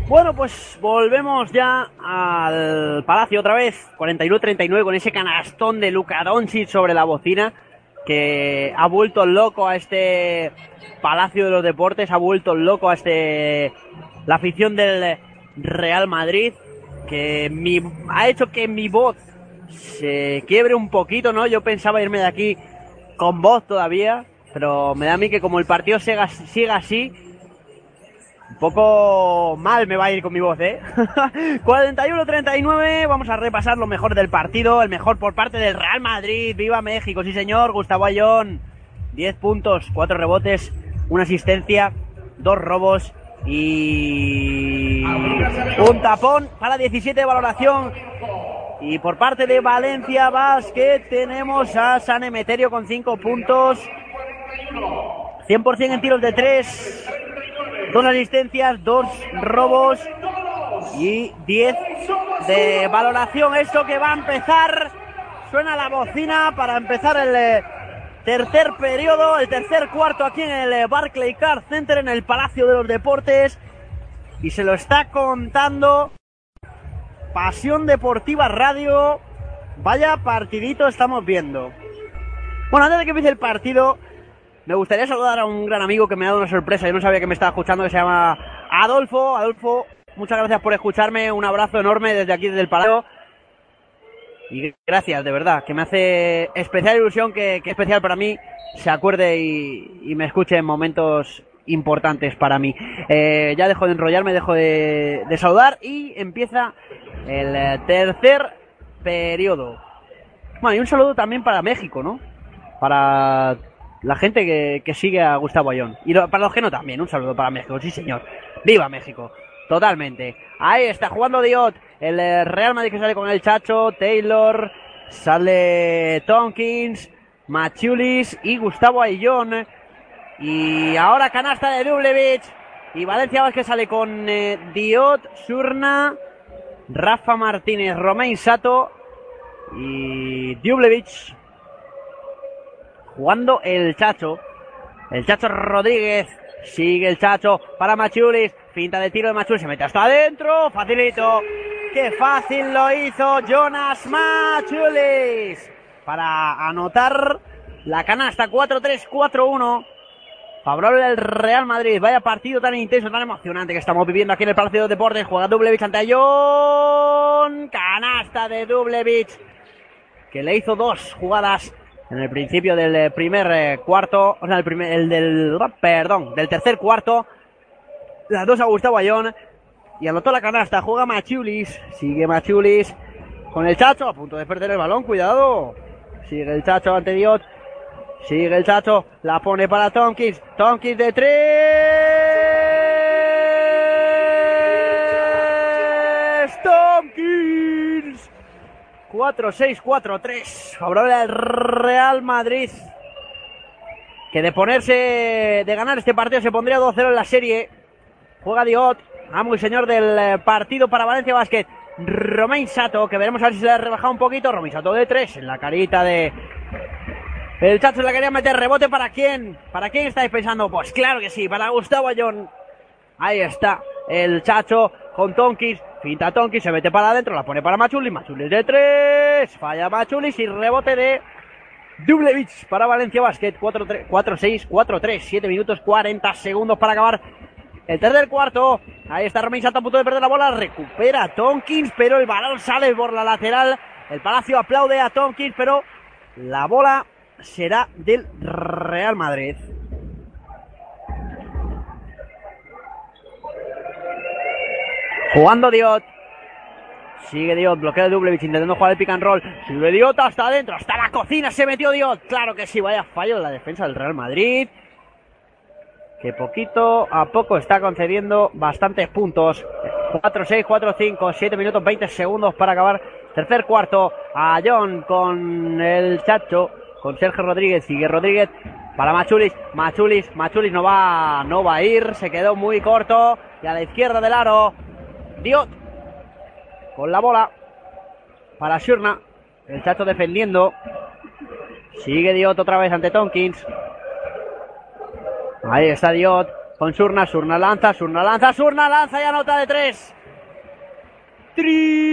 Bueno, pues volvemos ya al Palacio otra vez. 41-39 con ese canastón de Luca Doncic sobre la bocina que ha vuelto loco a este Palacio de los Deportes, ha vuelto loco a este la afición del Real Madrid que mi, ha hecho que mi voz se quiebre un poquito, ¿no? Yo pensaba irme de aquí con voz todavía, pero me da a mí que como el partido siga, siga así, un poco mal me va a ir con mi voz, ¿eh? (laughs) 41-39, vamos a repasar lo mejor del partido, el mejor por parte del Real Madrid, viva México, sí señor, Gustavo Ayón, 10 puntos, 4 rebotes, una asistencia, dos robos y un tapón para 17 de valoración. Y por parte de Valencia Basket tenemos a San Emeterio con 5 puntos. 100% en tiros de 3. Dos asistencias, dos robos y 10 de valoración. Esto que va a empezar. Suena la bocina para empezar el eh, tercer periodo, el tercer cuarto aquí en el eh, Barclay Card Center, en el Palacio de los Deportes. Y se lo está contando Pasión Deportiva Radio. Vaya partidito estamos viendo. Bueno, antes de que empiece el partido, me gustaría saludar a un gran amigo que me ha dado una sorpresa. Yo no sabía que me estaba escuchando, que se llama Adolfo. Adolfo, muchas gracias por escucharme. Un abrazo enorme desde aquí, desde el Palacio. Y gracias, de verdad, que me hace especial ilusión que, que especial para mí se acuerde y, me escuche en momentos importantes para mí. Eh, ya dejo de enrollarme, dejo de, de saludar y empieza el tercer periodo. Bueno, y un saludo también para México, ¿no? Para la gente que, que sigue a Gustavo Ayón. Y lo, para los que no también, un saludo para México, sí señor. ¡Viva México! Totalmente. Ahí está jugando Diot. El eh, Real Madrid que sale con el Chacho, Taylor, sale Tompkins, Machulis y Gustavo Ayllón. Y ahora canasta de Dublevich. Y Valencia Vázquez sale con eh, Diot, Surna, Rafa Martínez, Romain Sato y Dublevich. Jugando el Chacho. El Chacho Rodríguez. Sigue el Chacho para Machulis. Finta de tiro de Machulis. Se mete hasta adentro. Facilito. Qué fácil lo hizo Jonas Machulis. Para anotar la canasta 4-3, 4-1. Favorable al Real Madrid. Vaya partido tan intenso, tan emocionante que estamos viviendo aquí en el Palacio de Deportes. Juega Dublevich ante Ayón. Canasta de Dublevich. Que le hizo dos jugadas en el principio del primer eh, cuarto. O sea, el, primer, el del. Perdón, del tercer cuarto. Las dos a Gustavo Ayón. Y anotó la canasta. Juega Machulis. Sigue Machulis. Con el Chacho. A punto de perder el balón. Cuidado. Sigue el Chacho ante Diot. Sigue el Chacho, la pone para Tompkins. Tompkins de tres. Tompkins. 4-6, 4-3. Favorable al Real Madrid. Que de ponerse, de ganar este partido se pondría 2-0 en la serie. Juega Diot. Amo y señor del partido para Valencia Basket. Romain Sato, que veremos a ver si se le ha rebajado un poquito. Romain Sato de 3 en la carita de el Chacho le quería meter rebote para quién. ¿Para quién estáis pensando? Pues claro que sí, para Gustavo Ayón. Ahí está. El Chacho con Tonkis. Finta Tonkis, se mete para adentro, la pone para Machulis. Machulis de tres. Falla Machulis y rebote de Dublevich para Valencia Basket. 4-6, 4-3. 7 minutos 40 segundos para acabar el tercer cuarto. Ahí está Romain Sato a punto de perder la bola. Recupera Tonkins, pero el balón sale por la lateral. El Palacio aplaude a Tonkins, pero la bola será del Real Madrid. Jugando Diot. Sigue Diot, bloquea de Dublevich intentando jugar el pick and roll. Sigue Diot hasta adentro, hasta la cocina se metió Diot. Claro que sí, vaya fallo de la defensa del Real Madrid. Que poquito a poco está concediendo bastantes puntos. 4-6, 4-5, 7 minutos 20 segundos para acabar. Tercer cuarto. A John con el Chacho con Sergio Rodríguez, sigue Rodríguez para Machulis, Machulis, Machulis no va, no va a ir, se quedó muy corto y a la izquierda del aro, Diot con la bola para Shurna, el chacho defendiendo, sigue Diot otra vez ante Tompkins, ahí está Diot, con Surna, Surna lanza, Surna lanza, Surna lanza y anota de tres. Triple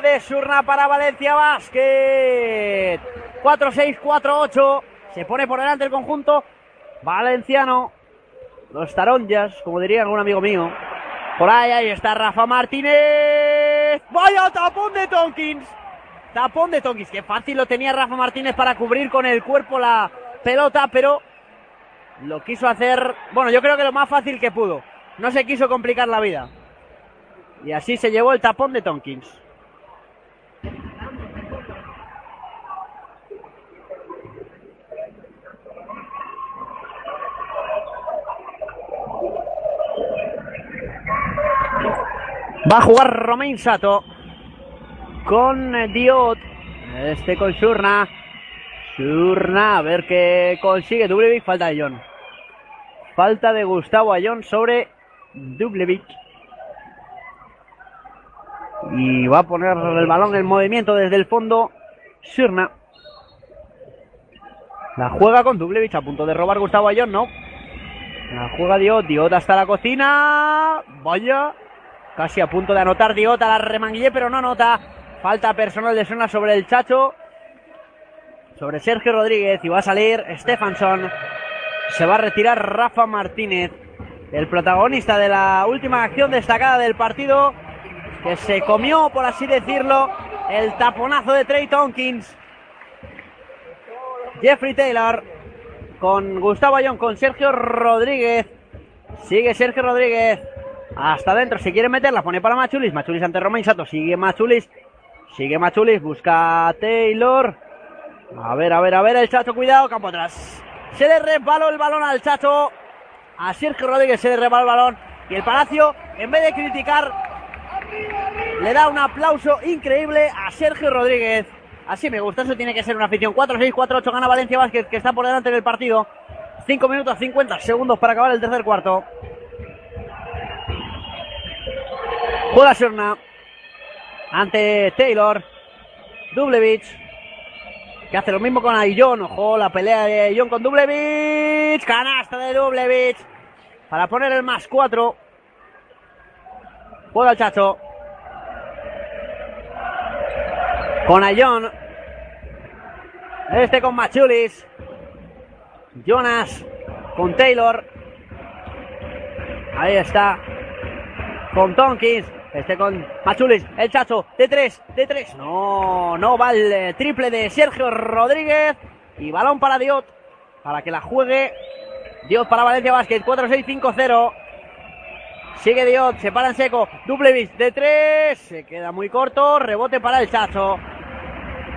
de Surna para Valencia Basket. 4-6, 4-8. Se pone por delante el conjunto valenciano. Los taronjas, como diría algún amigo mío. Por ahí, ahí está Rafa Martínez. Vaya tapón de Tonkins. Tapón de Tonkins. Qué fácil lo tenía Rafa Martínez para cubrir con el cuerpo la pelota, pero lo quiso hacer. Bueno, yo creo que lo más fácil que pudo. No se quiso complicar la vida. Y así se llevó el tapón de Tonkins. Va a jugar Romain Sato con Diot. Este con Shurna. Shurna, a ver qué consigue. Dublevic, falta de John. Falta de Gustavo Ayón sobre Dublevic. Y va a poner el balón en movimiento desde el fondo. Shurna. La juega con Dublevic a punto de robar Gustavo Ayón, no. La juega Diot. Diot hasta la cocina. Vaya. Casi a punto de anotar Diota, la remanguillé, pero no anota. Falta personal de zona sobre el Chacho. Sobre Sergio Rodríguez. Y va a salir Stefansson. Se va a retirar Rafa Martínez. El protagonista de la última acción destacada del partido. Que se comió, por así decirlo, el taponazo de Trey Tonkins. Jeffrey Taylor. Con Gustavo Ayón, con Sergio Rodríguez. Sigue Sergio Rodríguez. Hasta adentro, si quiere meterla, pone para Machulis. Machulis ante Romain Sato. Sigue Machulis. Sigue Machulis. Busca Taylor. A ver, a ver, a ver. El Chacho, cuidado. Campo atrás. Se le resbaló el balón al Chacho. A Sergio Rodríguez se le resbaló el balón. Y el Palacio, en vez de criticar, le da un aplauso increíble a Sergio Rodríguez. Así me gusta. Eso tiene que ser una afición. 4-6, 4-8 gana Valencia Vázquez, que está por delante del partido. 5 minutos 50 segundos para acabar el tercer cuarto. Juega Serna ante Taylor. Dublevich. Que hace lo mismo con Ayllón. Ojo, la pelea de Ayllón con Dublevich. Canasta de Dublevich. Para poner el más 4. Juega el Chacho. Con Ayllón. Este con Machulis. Jonas con Taylor. Ahí está. Con Tonkins. Este con Machulis, el Chacho, de tres, de tres. No, no va el eh, triple de Sergio Rodríguez. Y balón para Diot, para que la juegue. Diot para Valencia Basket, 4-6-5-0. Sigue Diot, se para en seco. Dublevis de tres, se queda muy corto. Rebote para el Chacho.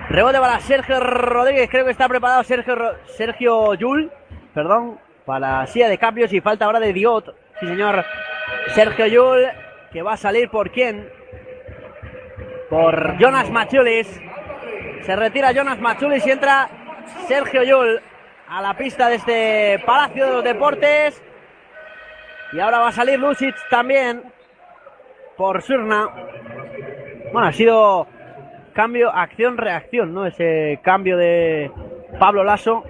Rebote para Sergio Rodríguez, creo que está preparado Sergio, Sergio Yul, perdón, para silla de cambios y falta ahora de Diot. Sí, señor. Sergio Yul, que va a salir por quién? Por Jonas Machulis. Se retira Jonas Machulis y entra Sergio Yul a la pista de este Palacio de los Deportes. Y ahora va a salir Lucic también por Surna. Bueno, ha sido cambio, acción, reacción, ¿no? Ese cambio de Pablo Lasso.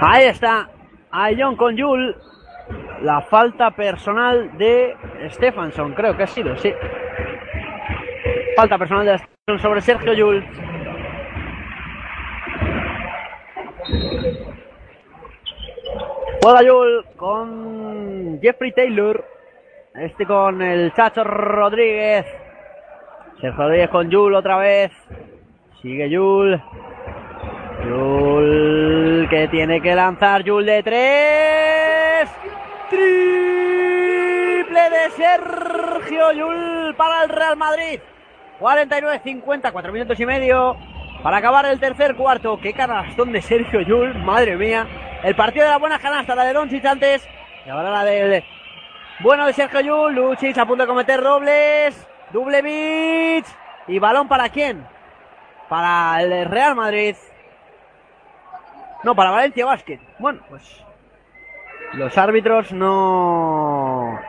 Ahí está. Ayón con Yul. La falta personal de Stefansson, creo que ha sido, sí. Falta personal de Stefansson sobre Sergio Yul. Juega Yul con Jeffrey Taylor. Este con el Chacho Rodríguez. Sergio Rodríguez con Yul otra vez. Sigue Yul. Yul que tiene que lanzar Yul de tres. Triple de Sergio Yul para el Real Madrid. 49-50, 4 minutos y medio para acabar el tercer cuarto. Qué canastón de Sergio Yul, madre mía. El partido de la buena canasta, la de Doncic antes. Y ahora la del bueno de Sergio Yul. Lucic a punto de cometer dobles. Dublevich. ¿Y balón para quién? Para el Real Madrid. No, para Valencia Basket. Bueno, pues los árbitros no...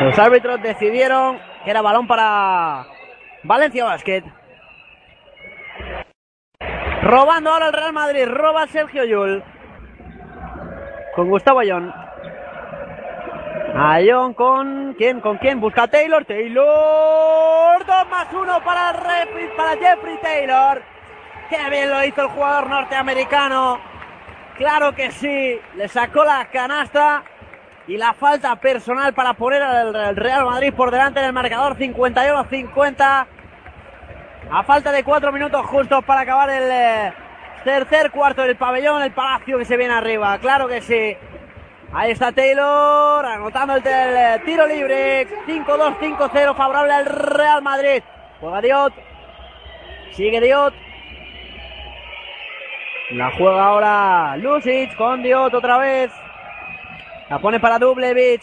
Los árbitros decidieron que era balón para Valencia Basket. Robando ahora el Real Madrid. Roba Sergio Yul. Con Gustavo Ayón. Ayón con quién, con quién, busca Taylor, Taylor, 2 más 1 para, para Jeffrey Taylor, qué bien lo hizo el jugador norteamericano, claro que sí, le sacó la canasta y la falta personal para poner al al Real Madrid por delante del marcador 51-50, a falta de 4 minutos justos para acabar el eh, tercer cuarto del pabellón, el Palacio que se viene arriba, claro que sí. Ahí está Taylor anotando el, tel- tiro libre. 5-2, 5-0 favorable al Real Madrid. Juega Diot. Sigue Diot. La juega ahora Lucic con Diot otra vez. La pone para Dublevich.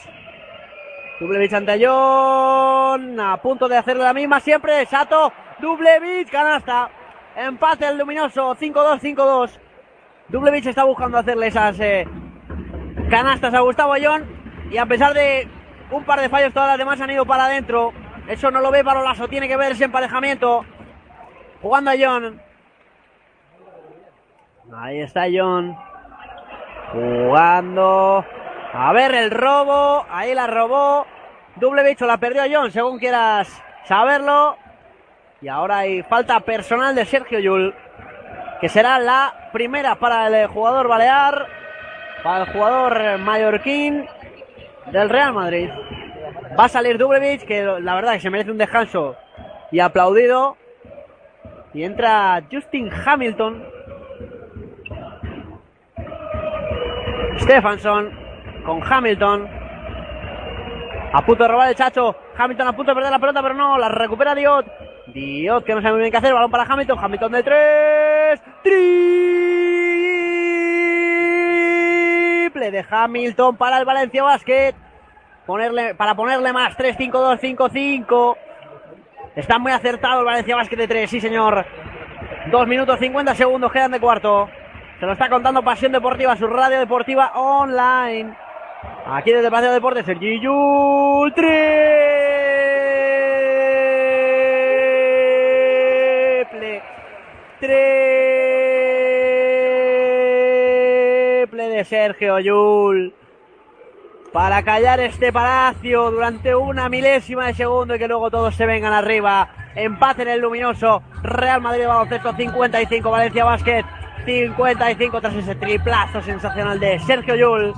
Dublevich ante John. A punto de hacerle la misma siempre. Sato. Dublevich. Canasta. Empate el luminoso. 5-2, 5-2. Dublevich está buscando hacerle esas eh, canastas a Gustavo Ayón y a pesar de un par de fallos todas las demás han ido para adentro. Eso no lo ve Barolaso, tiene que ver ese emparejamiento. Jugando a John. Ahí está John. Jugando. A ver el robo. Ahí la robó. Doble bicho la perdió John, según quieras saberlo. Y ahora hay falta personal de Sergio Yul. Que será la primera para el jugador balear para el jugador mallorquín del Real Madrid. Va a salir Dublevich, que la verdad que se merece un descanso y aplaudido. Y entra Justin Hamilton. Stefansson con Hamilton. A punto de robar el chacho. Hamilton a punto de perder la pelota, pero no, la recupera Diot. Diot que no sabe muy bien qué hacer. Balón para Hamilton. Hamilton de tres. De Hamilton para el Valencia Basket. Ponerle, para ponerle más 3-5-2-5-5. Está muy acertado el Valencia Basket de 3, sí señor. 2 minutos 50 segundos quedan de cuarto. Se lo está contando Pasión Deportiva, su radio deportiva online. Aquí desde Paseo Deportes, el Giyul 3. Sergio Yul. Para callar este palacio durante una milésima de segundo y que luego todos se vengan arriba. Empate en el luminoso. Real Madrid baloncesto 55, Valencia Basket 55 tras ese triplazo sensacional de Sergio Yul.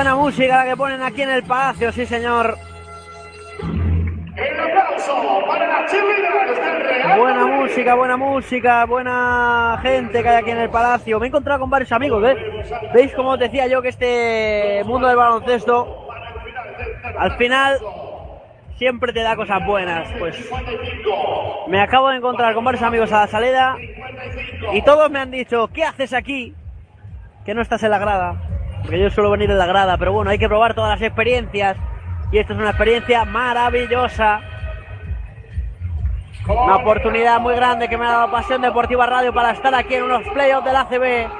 Buena música la que ponen aquí en el Palacio, sí señor. El aplauso para las cheerleaders del Real Buena música, buena música, buena gente que hay aquí en el Palacio. Me he encontrado con varios amigos, ¿ves? ¿Veis como os decía yo que este mundo del baloncesto al final siempre te da cosas buenas? Pues me acabo de encontrar con varios amigos a la salida y todos me han dicho, ¿qué haces aquí? Que no estás en la grada. Porque yo suelo venir en la grada, pero bueno, hay que probar todas las experiencias. Y esta es una experiencia maravillosa. Una oportunidad muy grande que me ha dado Pasión Deportiva Radio para estar aquí en unos playoffs del ACB.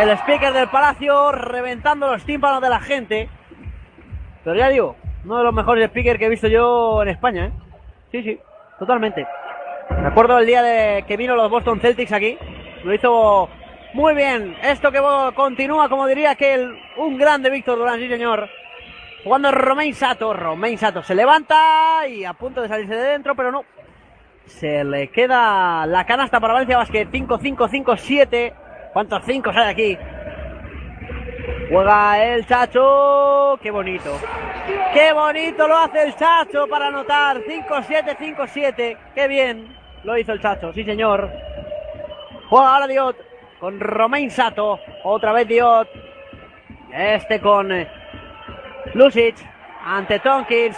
El speaker del Palacio reventando los tímpanos de la gente. Pero ya digo, uno de los mejores speakers que he visto yo en España, ¿eh? Sí, sí, totalmente. Me acuerdo el día de que vino los Boston Celtics aquí. Lo hizo muy bien. Esto que continúa, como diría que el, un grande Víctor Durán, sí señor. Jugando Romain Sato. Romain Sato se levanta y a punto de salirse de dentro, pero no. Se le queda la canasta para Valencia Basket. 5-5-5-7. ¿Cuántos 5 sale aquí? Juega el Chacho. Qué bonito. Qué bonito lo hace el Chacho para anotar. 5-7, 5-7. Qué bien lo hizo el Chacho. Sí, señor. Juega ahora Diot con Romain Sato. Otra vez Diot. Este con eh, Lucic ante Tonkins.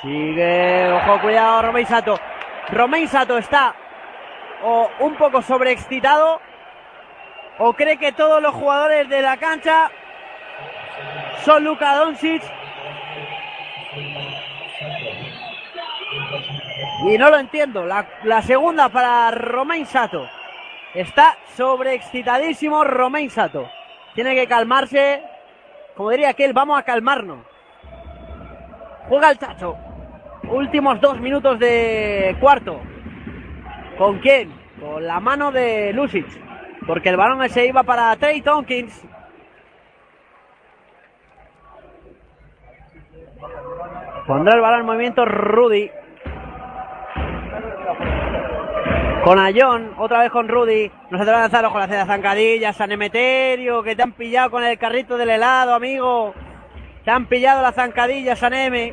Sigue, ojo, cuidado, Romain Sato. Romain Sato está o un poco sobreexcitado o cree que todos los jugadores de la cancha son Luka Doncic y no lo entiendo. La, la segunda para Romain Sato. Está sobreexcitadísimo Romain Sato. Tiene que calmarse. Como diría aquel, vamos a calmarnos. Juega el Chacho. Últimos dos minutos de cuarto. ¿Con quién? Con la mano de Lucic. Porque el balón se iba para Trey Tompkins. Pondrá el balón en movimiento Rudy. Con Ayón, otra vez con Rudy. No se te va a lanzar con la ceda zancadilla, San Emeterio, que te han pillado con el carrito del helado, amigo. Te han pillado la zancadilla, San M.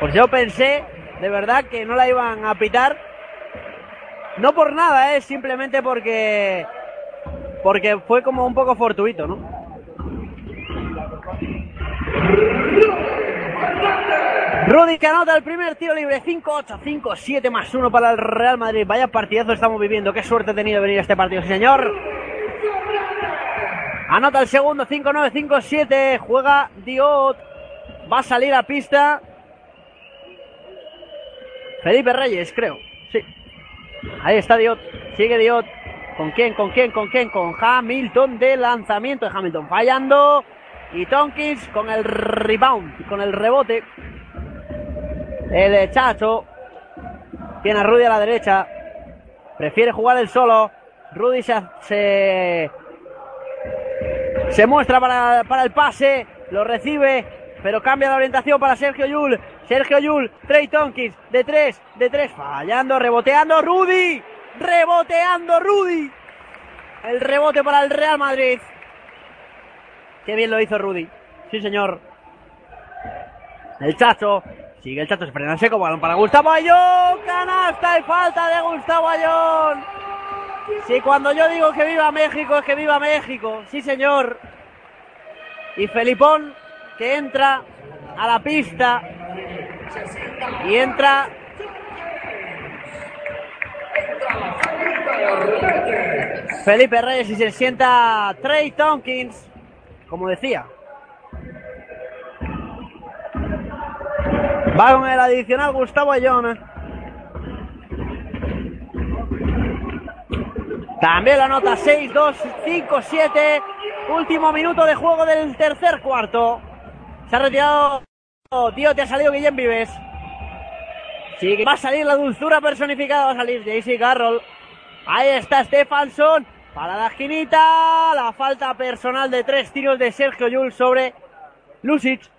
Pues yo pensé, de verdad, que no la iban a pitar. No por nada, es simplemente porque. Porque fue como un poco fortuito, ¿no? Rudy que anota el primer tiro libre, 5-8, 5-7 más 1 para el Real Madrid. Vaya partidazo estamos viviendo, qué suerte he tenido venir a este partido, sí señor. Anota el segundo, 5-9, 5-7, juega Diot, va a salir a pista. Felipe Reyes, creo, sí. Ahí está Diot, sigue Diot. ¿Con quién, con quién, con quién? Con Hamilton de lanzamiento de Hamilton fallando. Y Tonkins con el rebound, con el rebote. El Chacho tiene a Rudy a la derecha. Prefiere jugar el solo. Rudy se, se, muestra para, para, el pase. Lo recibe. Pero cambia la orientación para Sergio Yul. Sergio Yul. Trey Tonkins. De tres. De tres. Fallando. Reboteando. Rudy. Reboteando Rudy. El rebote para el Real Madrid. Qué bien lo hizo Rudy. Sí, señor. El Chacho Sigue el chato, frena seco, balón para Gustavo Ayón, canasta y falta de Gustavo Ayón. Sí, cuando yo digo que viva México, es que viva México, sí señor. Y Felipón, que entra a la pista y entra... Felipe Reyes y se sienta Trey Tompkins, como decía, Va con el adicional Gustavo Ayón. También la nota 6, 2, 5, 7. Último minuto de juego del tercer cuarto. Se ha retirado. tío, te ha salido Guillem Vives. Sí, va a salir la dulzura personificada. Va a salir JC Carroll. Ahí está Stefanson. Para la esquinita. La falta personal de tres tiros de Sergio Yul sobre Lucic.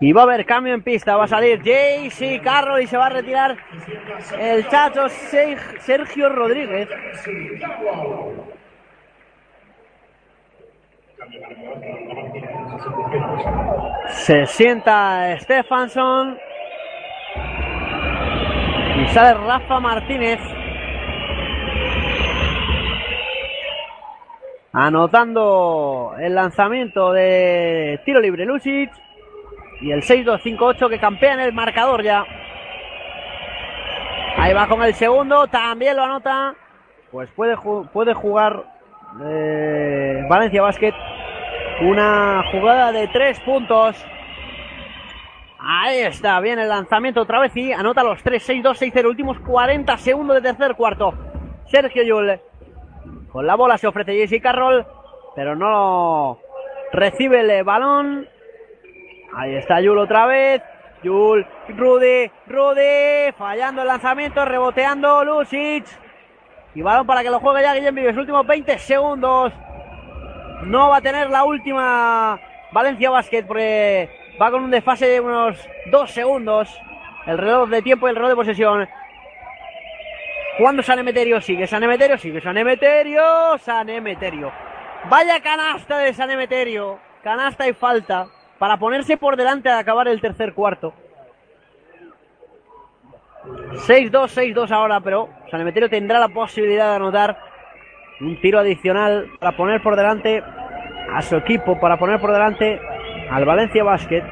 Y va a haber cambio en pista. Va a salir JC Carroll y se va a retirar el chacho Sergio Rodríguez. Se sienta Stefanson. Y sale Rafa Martínez. Anotando el lanzamiento de tiro libre Lucic. Y el 6-2-5-8 que campea en el marcador ya. Ahí va con el segundo, también lo anota. Pues puede, puede jugar eh, Valencia Basket una jugada de tres puntos. Ahí está, bien el lanzamiento otra vez y anota los 3, 6, 2, 6, 0. Últimos 40 segundos de tercer cuarto. Sergio Yul. Con la bola se ofrece Jesse Carroll, pero no recibe el balón. Ahí está Yul otra vez. Yul, Rudy, Rudy, fallando el lanzamiento, reboteando Lucic. Y balón para que lo juegue ya Guillem Vives. Últimos 20 segundos. No va a tener la última Valencia Basket porque va con un desfase de unos 2 segundos. El reloj de tiempo y el reloj de posesión. Jugando San Emeterio, sigue San Emeterio, sigue San Emeterio, San Emeterio. Vaya canasta de San Emeterio. Canasta y falta para ponerse por delante al acabar el tercer cuarto. 6-2, 6-2 ahora, pero San Emeterio tendrá la posibilidad de anotar Un tiro adicional para poner por delante a su equipo, para poner por delante al Valencia Basket.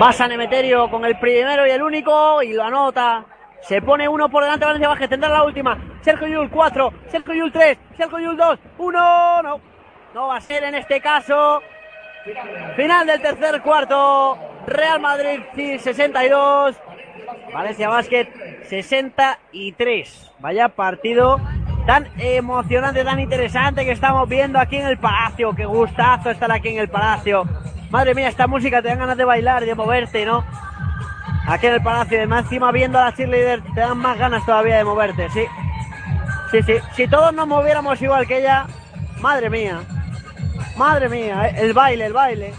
Va San Emeterio con el primero y el único y lo anota. Se pone uno por delante Valencia Basket. Tendrá la última. Sergio Yul 4, Sergio Yul 3, Sergio Yul 2, 1. No. No va a ser en este caso. Final del tercer cuarto. Real Madrid 62. Valencia Basket 63. Vaya partido tan emocionante, tan interesante que estamos viendo aquí en el Palacio. Qué gustazo estar aquí en el Palacio. Madre mía, esta música te dan ganas de bailar, de moverte, ¿no? Aquí en el Palacio, además encima viendo a la cheerleader te dan más ganas todavía de moverte, sí. Sí, sí. Si todos nos moviéramos igual que ella, madre mía. Madre mía, eh, el baile, el baile.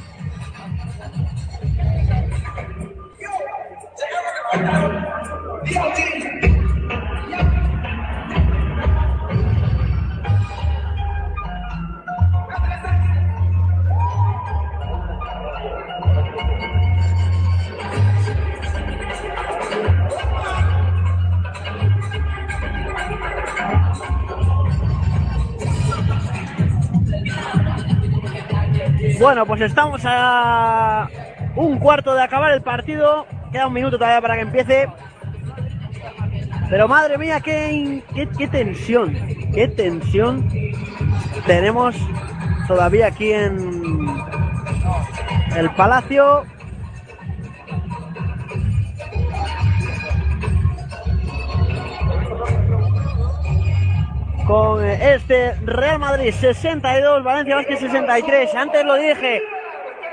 Bueno, pues estamos a un cuarto de acabar el partido. Queda un minuto todavía para que empiece. Pero madre mía, qué, qué, tensión, qué tensión tenemos todavía aquí en el Palacio. Con este Real Madrid 62, Valencia Vázquez 63. Antes lo dije,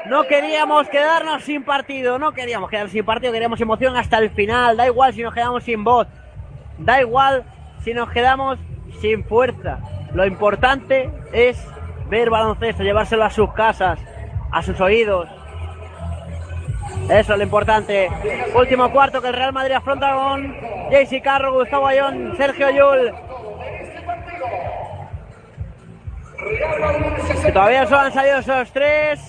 no queríamos quedarnos sin partido, no queríamos quedarnos sin partido, queríamos emoción hasta el final. Da igual si nos quedamos sin voz, da igual si nos quedamos sin fuerza. Lo importante es ver baloncesto, llevárselo a sus casas, a sus oídos. Eso es lo importante. Último cuarto que el Real Madrid afronta con JC Carro, Gustavo Ayón, Sergio Yul. Todavía solo han salido esos tres.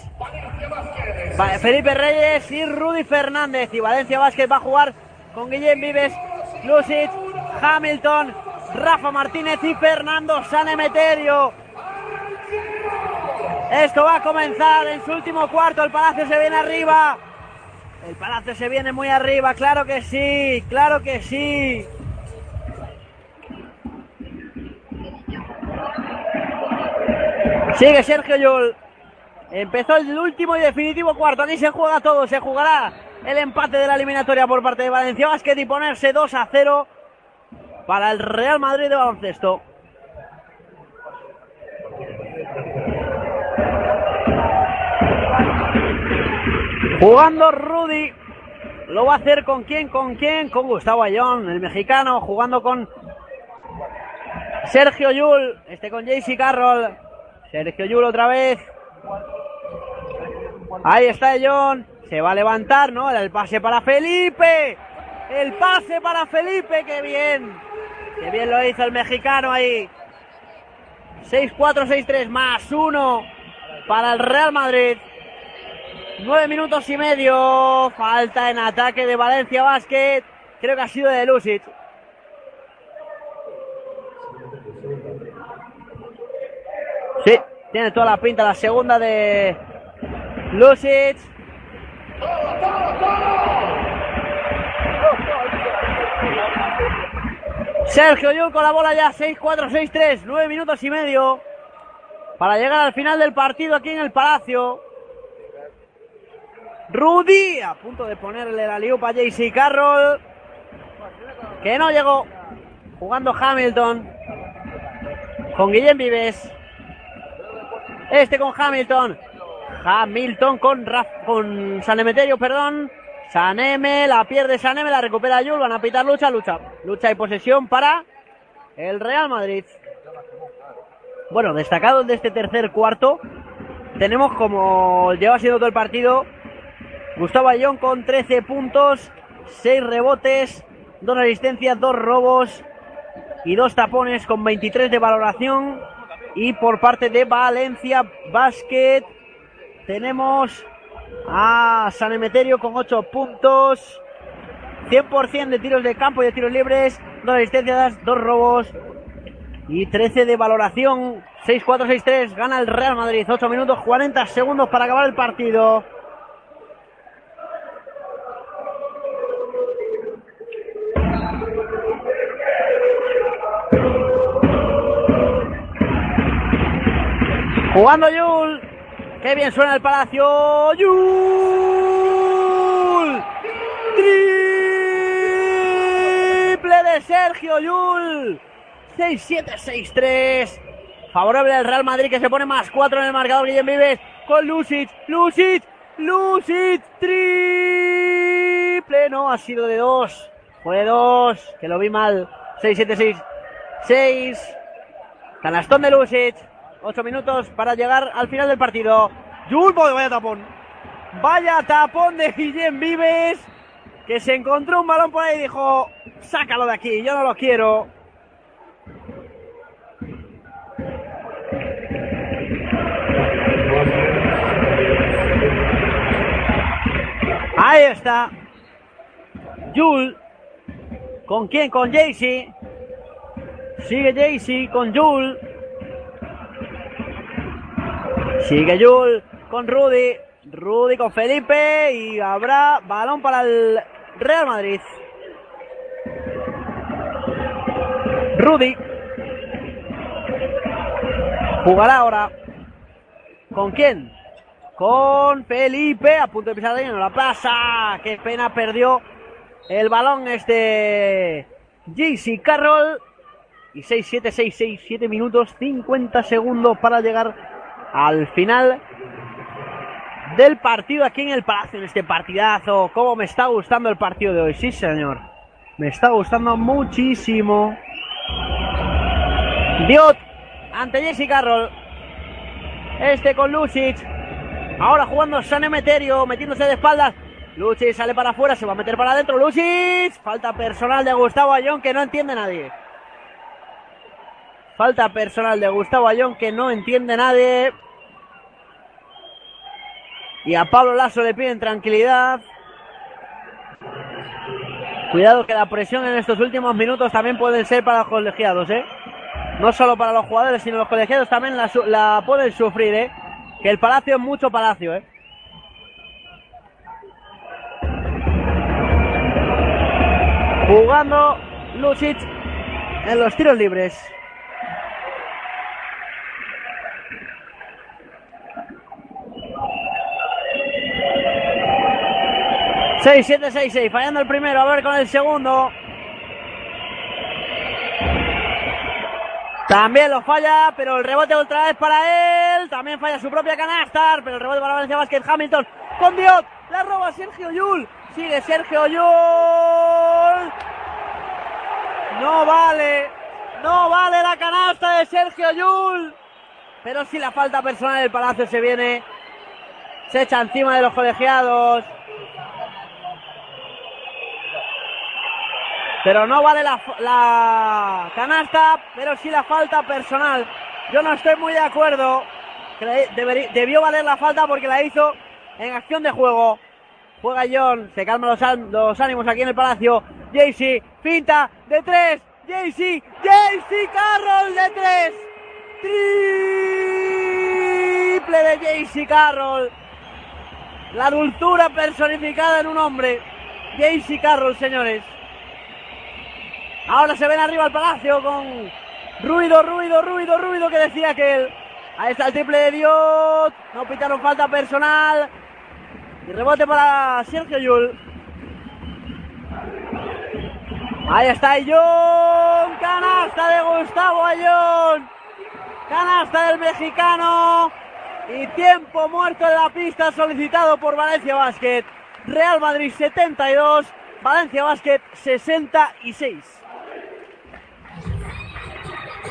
Felipe Reyes y Rudy Fernández. Y Valencia Vázquez va a jugar con Guillem Vives, Lucic, Hamilton, Rafa Martínez y Fernando Sanemeterio. Esto va a comenzar en su último cuarto. El Palacio se viene arriba. El Palacio se viene muy arriba. Claro que sí, claro que sí. Sigue Sergio Yul. Empezó el último y definitivo cuarto. Aquí se juega todo. Se jugará el empate de la eliminatoria por parte de Valencia Basket y ponerse 2 a 0 para el Real Madrid de baloncesto. Jugando Rudy. Lo va a hacer con quién, con quién, con Gustavo Ayón, el mexicano, jugando con Sergio Yul, este con JC Carroll. Sergio Yul otra vez. Ahí está John. Se va a levantar, ¿no? El pase para Felipe. El pase para Felipe. Qué bien. Qué bien lo hizo el mexicano ahí. 6-4, 6-3 más 1 para el Real Madrid. 9 minutos y medio. Falta en ataque de Valencia Basket. Creo que ha sido de Lucic. Sí, tiene toda la pinta la segunda de Lucic. Sergio Yul con la bola ya 6-4, 6-3, 9 minutos y medio para llegar al final del partido aquí en el Palacio. Rudy a punto de ponerle la liupa a JC Carroll que no llegó jugando Hamilton con Guillem Vives. Este con Hamilton. Hamilton con, Raf, con Sanemeterio, perdón. Saneme, la pierde Saneme, la recupera Yul, van a pitar lucha, lucha. Lucha y posesión para el Real Madrid. Bueno, destacado de este tercer cuarto, tenemos como lleva siendo todo el partido, Gustavo Ayón con 13 puntos, 6 rebotes, 2 asistencias, 2 robos y 2 tapones con 23 de valoración. Y por parte de Valencia Basket tenemos a San Emeterio con 8 puntos. 100% de tiros de campo y de tiros libres, dos asistencias, dos robos y 13 de valoración. 6-4, 6-3, gana el Real Madrid. 8 minutos 40 segundos para acabar el partido. Jugando Yul. Qué bien suena el palacio. Yul. Triple de Sergio Yul. 6-7, 6-3. Favorable al Real Madrid que se pone más 4 en el marcador. Guillem Vives con Lucic. Lucic. Lucic. Triple. No, ha sido de 2. Fue de 2. Que lo vi mal. 6-7, 6. 6. Canastón de Lucic. 8 minutos para llegar al final del partido. Yul, vaya tapón. Vaya tapón de Guillem Vives. Que se encontró un balón por ahí y dijo: Sácalo de aquí, yo no lo quiero. Ahí está. Jul. ¿Con quién? Con Jaycee. Sigue Jaycee con Jul. Sigue Jul con Rudy. Rudy con Felipe. Y habrá balón para el Real Madrid. Rudy. Jugará ahora. ¿Con quién? Con Felipe. A punto de pisar línea. No la pasa. Qué pena perdió el balón este JC Carroll. Y 6-7, 6-6, 7 minutos 50 segundos para llegar al final del partido aquí en el Palacio, en este partidazo. ¿Cómo me está gustando el partido de hoy? Sí, señor. Me está gustando muchísimo. Diot ante Jesse Carroll. Este con Lucic. Ahora jugando San Emeterio, metiéndose de espaldas. Lucic sale para afuera, se va a meter para adentro. Lucic. Falta personal de Gustavo Ayón que no entiende nadie. Falta personal de Gustavo Ayón que no entiende nadie. Y a Pablo Lasso le piden tranquilidad. Cuidado que la presión en estos últimos minutos también puede ser para los colegiados, ¿eh? No solo para los jugadores, sino los colegiados también la, pueden sufrir, ¿eh? Que el Palacio es mucho Palacio, ¿eh? Jugando Lucic en los tiros libres. Seis, siete, seis, seis. Fallando el primero. A ver con el segundo. También lo falla, pero el rebote otra vez para él. También falla su propia canasta, pero el rebote para Valencia Basket. Hamilton con Dios. La roba Sergio Yul. Sigue Sergio Yul. No vale. No vale la canasta de Sergio Yul. Pero si la falta personal del Palacio se viene. Se echa encima de los colegiados. Pero no vale la, la, canasta, pero sí la falta personal. Yo no estoy muy de acuerdo. debió valer la falta porque la hizo en acción de juego. Juega John, se calman los, ánimos aquí en el palacio. Jaycee, pinta de tres. Jaycee, Jaycee Carroll de tres. Triple de Jaycee Carroll. La dulzura personificada en un hombre. Jaycee Carroll, señores. Ahora se ven arriba al palacio con ruido, ruido, ruido, ruido que decía que él. Ahí está el triple de Dios. No pitaron falta personal. Y rebote para Sergio Yul. Ahí está Ayón. Canasta de Gustavo Ayón. Canasta del mexicano. Y tiempo muerto en la pista solicitado por Valencia Basket. Real Madrid 72. Valencia Basket 66.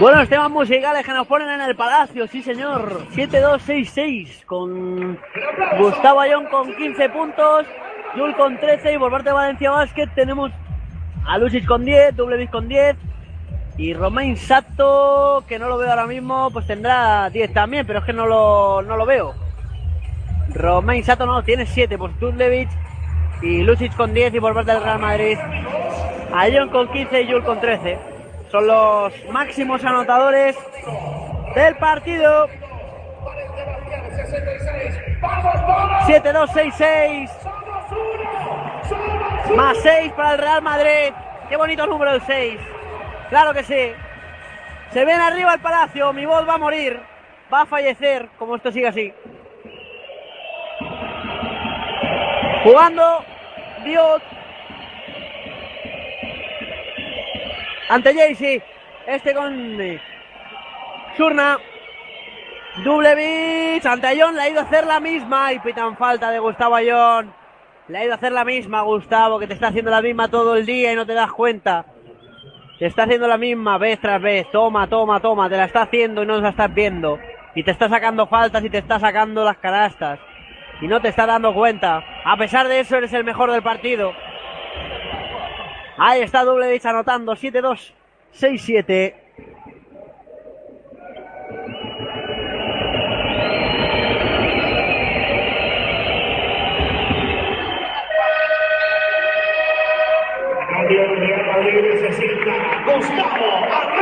Buenos temas musicales que nos ponen en el palacio, sí señor. 7-2-6-6 con Gustavo Ayón con 15 puntos, Yul con 13 y por parte de Valencia Basket tenemos a Lucis con 10, Dublevis con 10 y Romain Sato, que no lo veo ahora mismo, pues tendrá 10 también, pero es que no lo, no lo veo. Romain Sato no, tiene 7, pues Dublevic y Lucic con 10 y por parte del Real Madrid Ayón con 15 y Yul con 13 son los máximos anotadores del partido. 7-2-6-6. Más 6 para el Real Madrid. Qué bonito número el 6. Claro que sí. Se ven arriba el palacio. Mi voz va a morir. Va a fallecer como esto sigue así. Jugando Dios ante Jaycee. Este con eh, Surna. Dublevich ante Ayón le ha ido a hacer la misma y pitan falta de Gustavo Ayón. Le ha ido a hacer la misma Gustavo, que te está haciendo la misma todo el día y no te das cuenta. Te está haciendo la misma vez tras vez. Toma, toma, toma. Te la está haciendo y no la estás viendo. Y te está sacando faltas y te está sacando las canastas. Y no te está dando cuenta. A pesar de eso eres el mejor del partido. Ahí está Dublevich anotando 7-2, 6-7.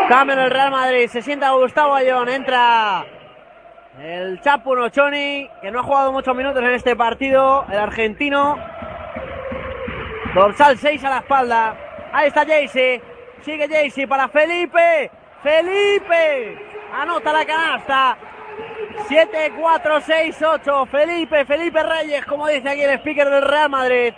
Cambio en el Real Madrid, se sienta Gustavo Ayón, entra el Chapu Nochoni, que no ha jugado muchos minutos en este partido, el argentino. Dorsal 6 a la espalda. Ahí está Jaycee. Sigue Jaycee para Felipe. Felipe. Anota la canasta. 7, 4, 6, 8. Felipe, Felipe Reyes, como dice aquí el speaker del Real Madrid.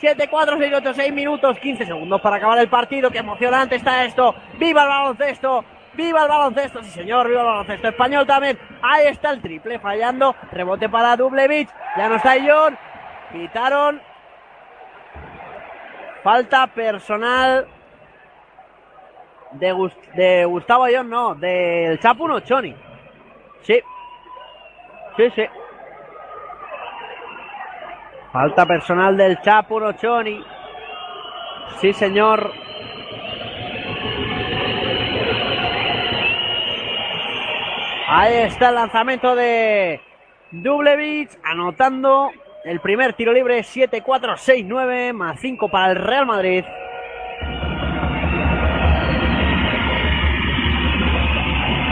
7, 4, 6, 8, 6 minutos, 15 segundos para acabar el partido. Qué emocionante está esto. ¡Viva el baloncesto! ¡Viva el baloncesto! Sí, señor, viva el baloncesto español también. Ahí está el triple fallando. Rebote para Dublevich. Ya no está John. Quitaron Falta personal de, Gustavo Ayón, no, del Chapu Nochoni. Sí. Sí, sí. Falta personal del Chapu Nochoni. Sí, señor. Ahí está el lanzamiento de Dublevich anotando el primer tiro libre 7-4-6-9 más 5 para el Real Madrid.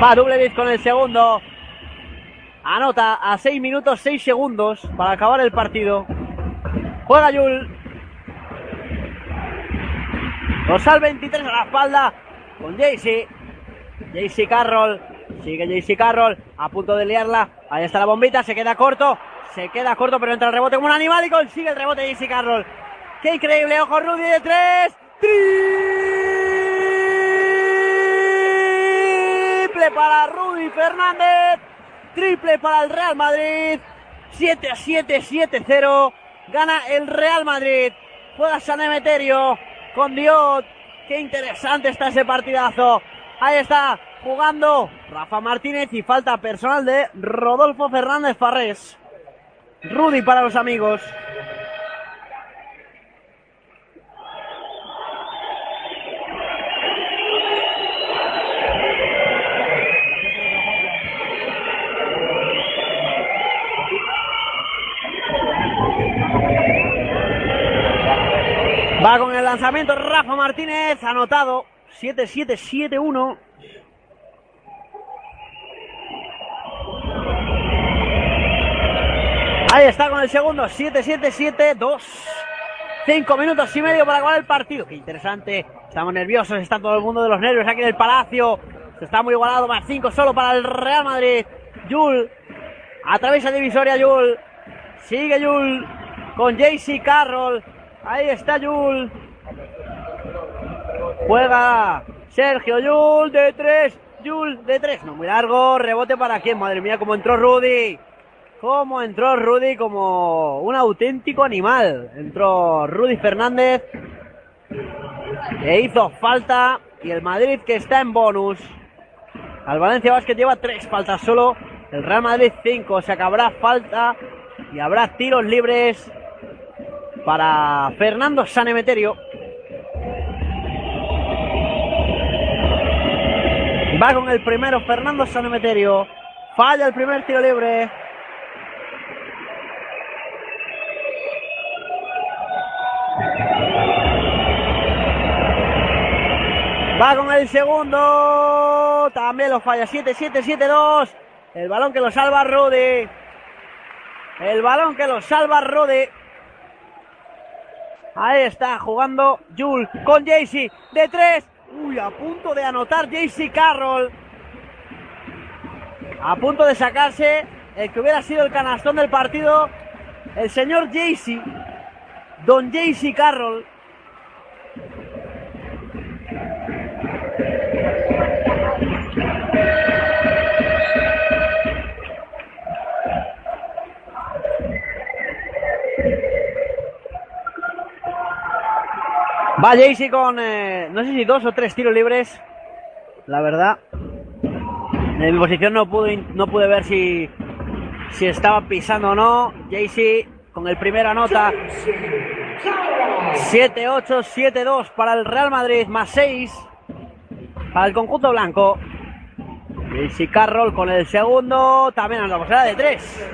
Va Dublevic con el segundo. Anota a 6 minutos 6 segundos para acabar el partido. Juega Yul. Rosal 23 a la espalda con Jaycee. Jaycee Carroll. Sigue Jaycee Carroll a punto de liarla. Ahí está la bombita, se queda corto. Se queda corto, pero entra el rebote como un animal y consigue el rebote de Easy Carroll. ¡Qué increíble! ¡Ojo, Rudy de tres! ¡Triple para Rudy Fernández! ¡Triple para el Real Madrid! 7 a 7, 7-0. Gana el Real Madrid. Juega San Emeterio con Dios. ¡Qué interesante está ese partidazo! Ahí está jugando Rafa Martínez y falta personal de Rodolfo Fernández Farrés. Rudy para los amigos. Va con el lanzamiento Rafa Martínez, anotado 7-7-7-1. Ahí está con el segundo, 7-7-7-2. Cinco minutos y medio para acabar el partido. Qué interesante. Estamos nerviosos, está todo el mundo de los nervios aquí en el Palacio. Está muy igualado, más cinco solo para el Real Madrid. Yul atraviesa divisoria Yul. Sigue Yul con JC Carroll. Ahí está Yul. Juega Sergio Yul de tres. Yul de tres. No muy largo. Rebote para quién. Madre mía, cómo entró Rudy. Cómo entró Rudy como un auténtico animal. Entró Rudy Fernández. E hizo falta y el Madrid que está en bonus. Al Valencia Basket lleva tres faltas solo. El Real Madrid cinco. O sea que habrá falta y habrá tiros libres para Fernando Sanemeterio. Va con el primero Fernando Sanemeterio. Falla el primer tiro libre. Va con el segundo. También lo falla. 7-7, 7-2. El balón que lo salva Rudy. El balón que lo salva Rudy. Ahí está jugando Jules con Jaycee de tres. Uy, a punto de anotar Jaycee Carroll. A punto de sacarse el que hubiera sido el canastón del partido. El señor Jaycee. Don Jaycee Carroll. Va Jaycee con, eh, no sé si dos o tres tiros libres. La verdad. En mi posición no pude, no pude ver si, si estaba pisando o no. Jaycee con el primero anota. 7-8, 7-2 para el Real Madrid, más 6 para el conjunto blanco. Jaycee Carroll con el segundo. También andamos, era de 3.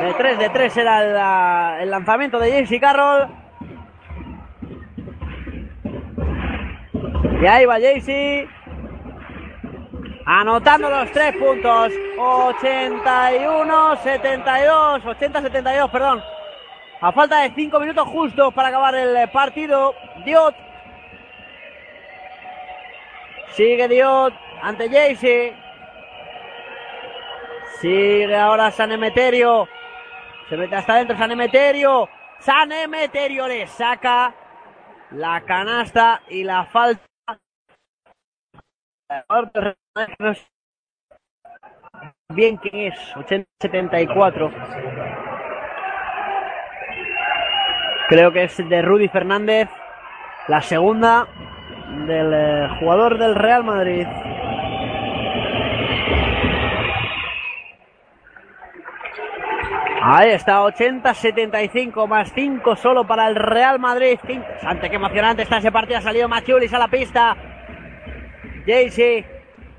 De 3, de 3 era el, lanzamiento de Jaycee Carroll. Y ahí va Jaycee. Anotando los tres puntos. 81, 72. 80, 72, perdón. A falta de cinco minutos justos para acabar el partido. Diot. Sigue Diot ante Jaycee. Sigue ahora San Emeterio. Se mete hasta adentro San Emeterio. San Emeterio le saca la canasta y la falta. Bien que es, 80-74. Creo que es de Rudy Fernández. La segunda del eh, jugador del Real Madrid. Ahí está, 80-75 más 5 solo para el Real Madrid. Qué qué emocionante está ese partido. Ha salido Machulis a la pista. Jaycee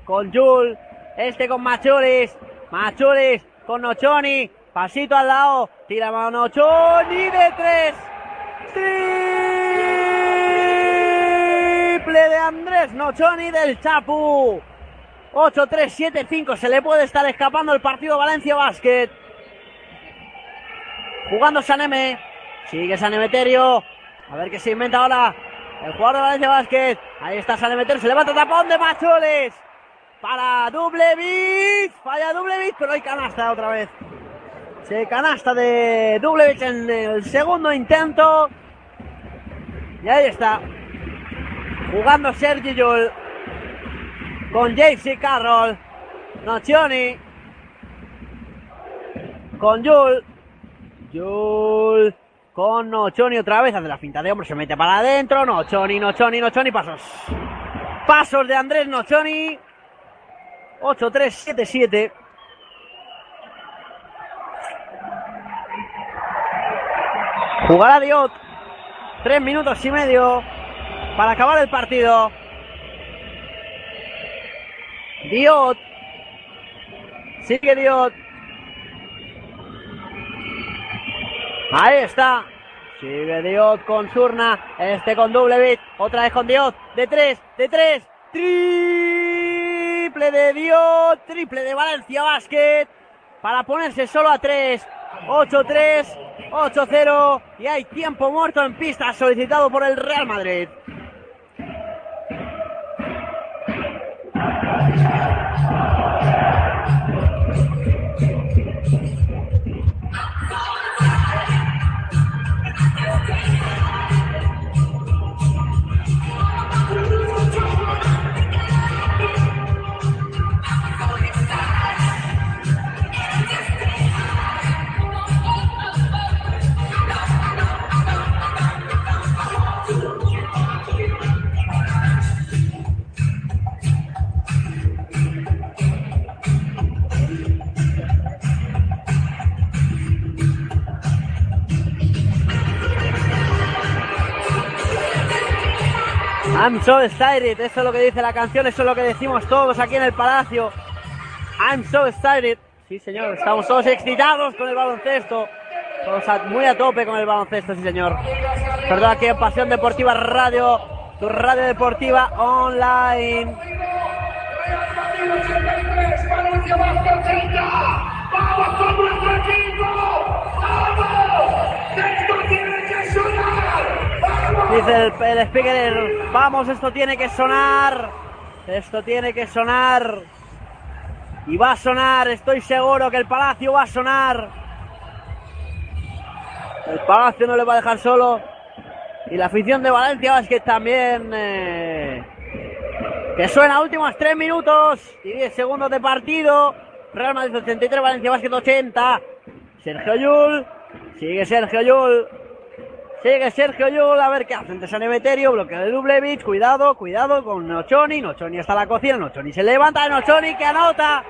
con Jul. Este con Machulis. Machulis con Nochoni. Pasito al lado. Tira mano Nochoni de tres. Triple de Andrés Nochoni del Chapu. 8-3-7-5. Se le puede estar escapando el partido Valencia Basket. Jugando Saneme. Sigue Sanemeterio. A ver qué se inventa ahora. El jugador de Valencia Basket. Ahí está Sanemeterio. Se levanta tapón de Macholes. Para Dublevich. Falla Dublevich, pero hay canasta otra vez. Se canasta de Dublevich en el segundo intento. Y ahí está. Jugando Sergi Yul. Con Jaycee Carroll. Nocioni. Con Yul. Yul con Nochoni otra vez, hace la finta de hombro, se mete para adentro, Nochoni, Nochoni, Nochoni, pasos. Pasos de Andrés Nochoni. 8-3-7-7. Jugará Diot. Tres minutos y medio para acabar el partido. Diot. Sigue Diot. Ahí está. Sigue Diot con Surna. Este con doble bit. Otra vez con Diot. De tres. De tres. Triple de Diot. Triple de Valencia Basket. Para ponerse solo a tres. 8-3, 8-0 y hay tiempo muerto en pista solicitado por el Real Madrid. I'm so excited, eso es lo que dice la canción, eso es lo que decimos todos aquí en el palacio. I'm so excited. Sí, señor, estamos todos excitados con el baloncesto. Todos muy a tope con el baloncesto, sí, señor. Perdón, aquí en Pasión Deportiva Radio, tu radio deportiva online. ¡Vamos con nuestro equipo! Dice el, el speaker, vamos, esto tiene que sonar. Esto tiene que sonar. Y va a sonar, estoy seguro que el Palacio va a sonar. El Palacio no le va a dejar solo. Y la afición de Valencia Basket también. eh, que suena últimos 3 minutos y 10 segundos de partido. Real Madrid 83, Valencia Basket 80. Sergio Yul. Sigue Sergio Yul. Sigue Sergio Yul. A ver qué hace. Entre San Emeterio. Bloqueo de Dublevich. Cuidado, cuidado con Nochoni. Nochoni hasta la cocina. Nochoni se levanta. Nochoni que anota.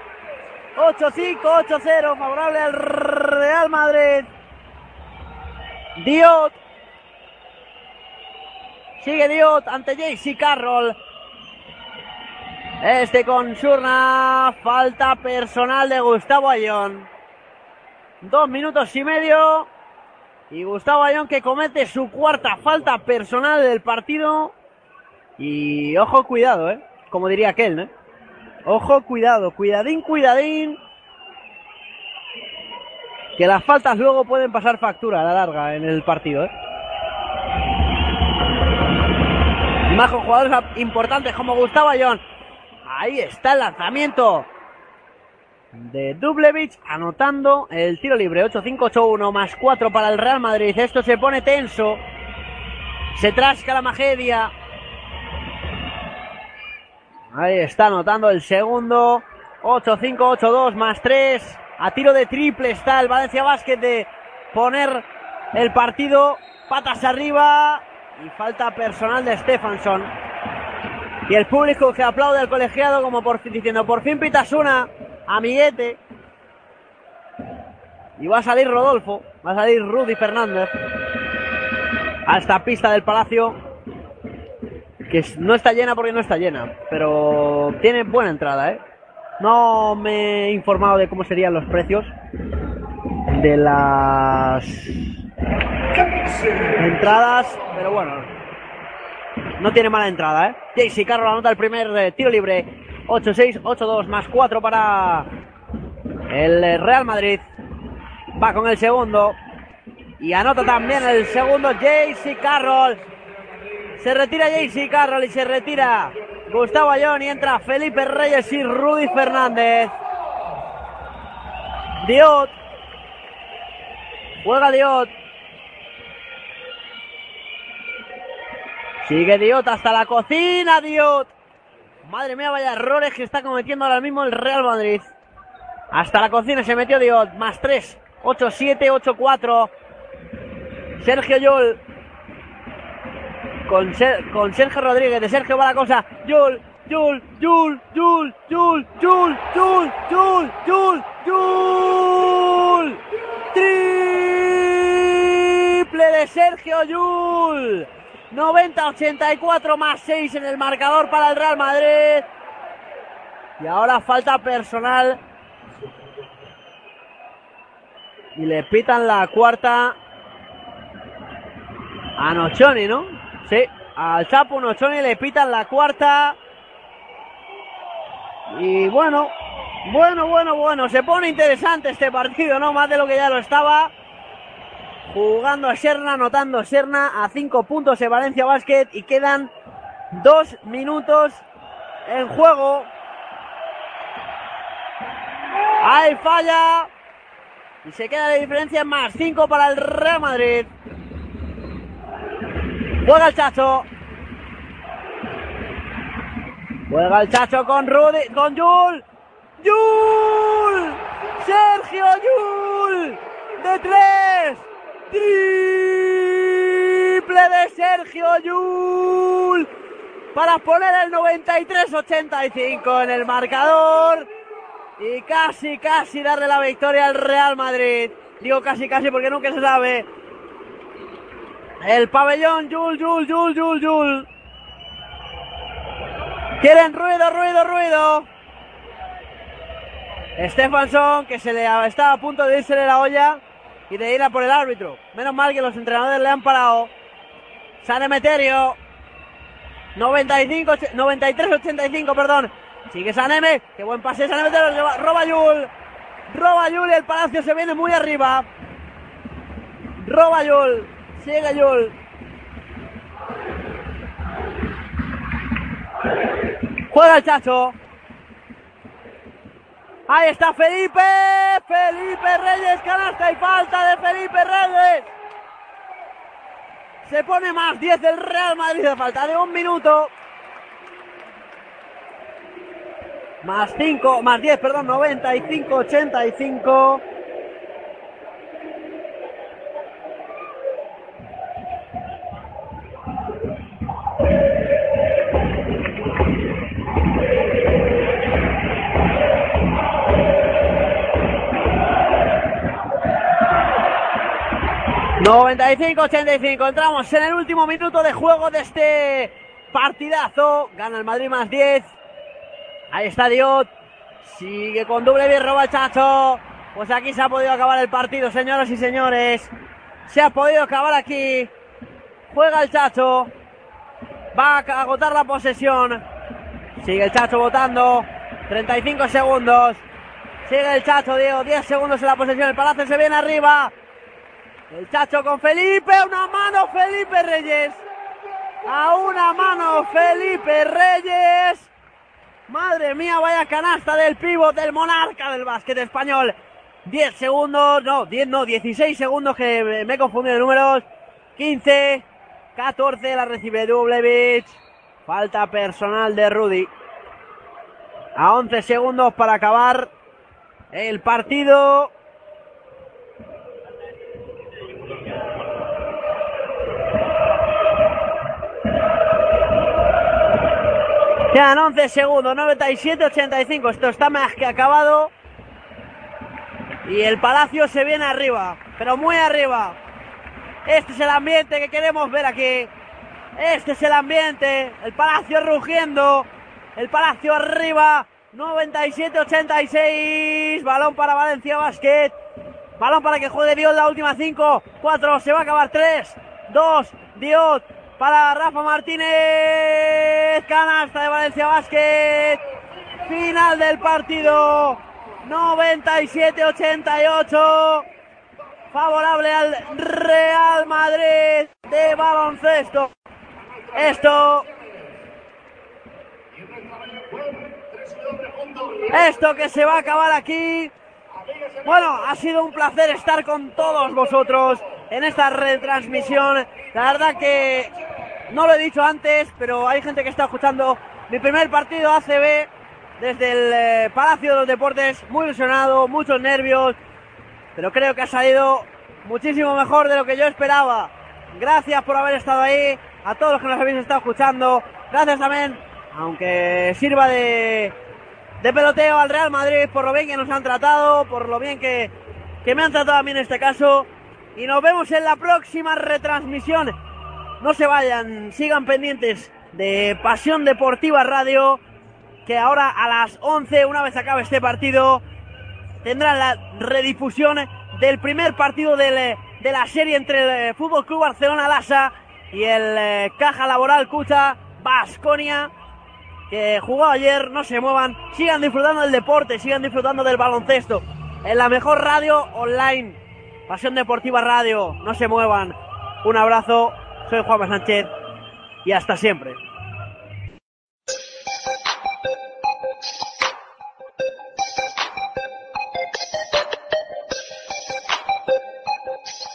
8-5, 8-0. Favorable al Real Madrid. Diot. Sigue Diot ante JC Carroll. Este con Surna. Falta personal de Gustavo Ayón. Dos minutos y medio. Y Gustavo Ayón que comete su cuarta falta personal del partido. Y ojo, cuidado, ¿eh? Como diría aquel, ¿no? Ojo, cuidado, cuidadín, cuidadín. Que las faltas luego pueden pasar factura a la larga en el partido, ¿eh? Más con jugadores importantes como Gustavo Ayón. Ahí está el lanzamiento de Dublevich anotando el tiro libre 8-5-8-1 más 4 para el Real Madrid. Esto se pone tenso. Se trasca la magedia. Ahí está anotando el segundo. 8-5-8-2 más 3. A tiro de triple está el Valencia Basket de poner el partido patas arriba. Y falta personal de Stefansson. Y el público que aplaude al colegiado como por diciendo, por fin pitas una, amiguete. Y va a salir Rodolfo, va a salir Rudy Fernández a esta pista del Palacio, que no está llena porque no está llena, pero tiene buena entrada, ¿eh? No me he informado de cómo serían los precios de las entradas, pero bueno, no tiene mala entrada, ¿eh? JC Carroll anota el primer eh, tiro libre. 8-6, 8-2 más 4 para el Real Madrid. Va con el segundo. Y anota también el segundo JC Carroll. Se retira JC Carroll y se retira Gustavo Ayón y entra Felipe Reyes y Rudy Fernández. Diot. Juega Diot. Sigue Diot hasta la cocina, Diot. Madre mía, vaya errores que está cometiendo ahora mismo el Real Madrid. Hasta la cocina se metió Diot. Más 3. 8-7, 8-4. Sergio Yul. Con, Ser- con Sergio Rodríguez. De Sergio va la cosa. Yul, Yul, Yul, Yul, Yul, Yul, Yul, Yul, Yul, Yul. Triple de Sergio Yul. 90-84 más 6 en el marcador para el Real Madrid. Y ahora falta personal. Y le pitan la cuarta a Nochoni, ¿no? Sí, al Chapo Nochoni le pitan la cuarta. Y bueno, bueno, bueno, bueno, se pone interesante este partido, ¿no? Más de lo que ya lo estaba. Jugando a Serna, anotando Serna a 5 puntos de Valencia Basket y quedan 2 minutos en juego. Ahí falla. Y se queda de diferencia en más 5 para el Real Madrid. Juega el Chacho. Juega el Chacho con Rudy, con Yul. Yul. Sergio Yul. De tres. Triple de Sergio Yul. Para poner el 93-85 en el marcador. Y casi, casi darle la victoria al Real Madrid. Digo casi, casi porque nunca se sabe. El pabellón, Yul, Yul, Yul, Yul, Yul. Quieren ruido, ruido, ruido. Stefansson, que se le estaba a punto de irse de la olla y de ir por el árbitro. Menos mal que los entrenadores le han parado. San Emeterio. 95, 93-85, perdón. Sigue Saneme. Qué buen pase San Emeterio. Roba Yul. Roba Yul y el Palacio se viene muy arriba. Roba Yul. Sigue Yul. Juega el Chacho. Ahí está Felipe. Felipe Reyes, canasta y falta de Felipe Reyes. Se pone más 10 el Real Madrid a falta de un minuto. Más 5, más 10, perdón, 95, 85. ...95-85... Entramos en el último minuto de juego de este partidazo. Gana el Madrid más 10. Ahí está Diot. Sigue con doble bien, roba Chacho. Pues aquí se ha podido acabar el partido, señoras y señores. Se ha podido acabar aquí. Juega el Chacho. Va a agotar la posesión. Sigue el Chacho votando. 35 segundos. Sigue el Chacho, Diego. 10 segundos en la posesión. El Palacio se viene arriba. El Chacho con Felipe. Una mano Felipe Reyes. A una mano Felipe Reyes. Madre mía, vaya canasta del pívot del monarca del básquet español. 10 segundos, no, 10 no, 16 segundos que me he confundido de números. 15, 14 la recibe Dublevich. Falta personal de Rudy. A 11 segundos para acabar el partido. Quedan 11 segundos, 97-85. Esto está más que acabado. Y el Palacio se viene arriba, pero muy arriba. Este es el ambiente que queremos ver aquí. Este es el ambiente. El Palacio rugiendo. El Palacio arriba. 97-86. Balón para Valencia Basket. Balón para que juegue Dios la última 5. 4. Se va a acabar 3. 2. Dios para Rafa Martínez. Canasta de Valencia Basket. Final del partido. 97-88. Favorable al Real Madrid de baloncesto. Esto. Esto que se va a acabar aquí. Bueno, ha sido un placer estar con todos vosotros en esta retransmisión. La verdad que no lo he dicho antes, pero hay gente que está escuchando mi primer partido ACB desde el eh, Palacio de los Deportes, muy ilusionado, muchos nervios, pero creo que ha salido muchísimo mejor de lo que yo esperaba. Gracias por haber estado ahí, a todos los que nos habéis estado escuchando. Gracias también, aunque sirva de, de peloteo al Real Madrid por lo bien que nos han tratado, por lo bien que, que me han tratado a mí en este caso. Y nos vemos en la próxima retransmisión. No se vayan, sigan pendientes de Pasión Deportiva Radio, que ahora a las 11, una vez acabe este partido, tendrán la redifusión del primer partido de la serie entre el Fútbol Club Barcelona Lasa y el eh, Caja Laboral Cucha Basconia que jugó ayer, no se muevan, sigan disfrutando del deporte, sigan disfrutando del baloncesto, en la mejor radio online, Pasión Deportiva Radio, no se muevan, un abrazo, soy Juan Sánchez y hasta siempre.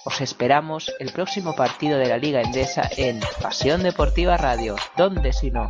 Os esperamos el próximo partido de la Liga Endesa en Pasión Deportiva Radio. ¿Dónde si no?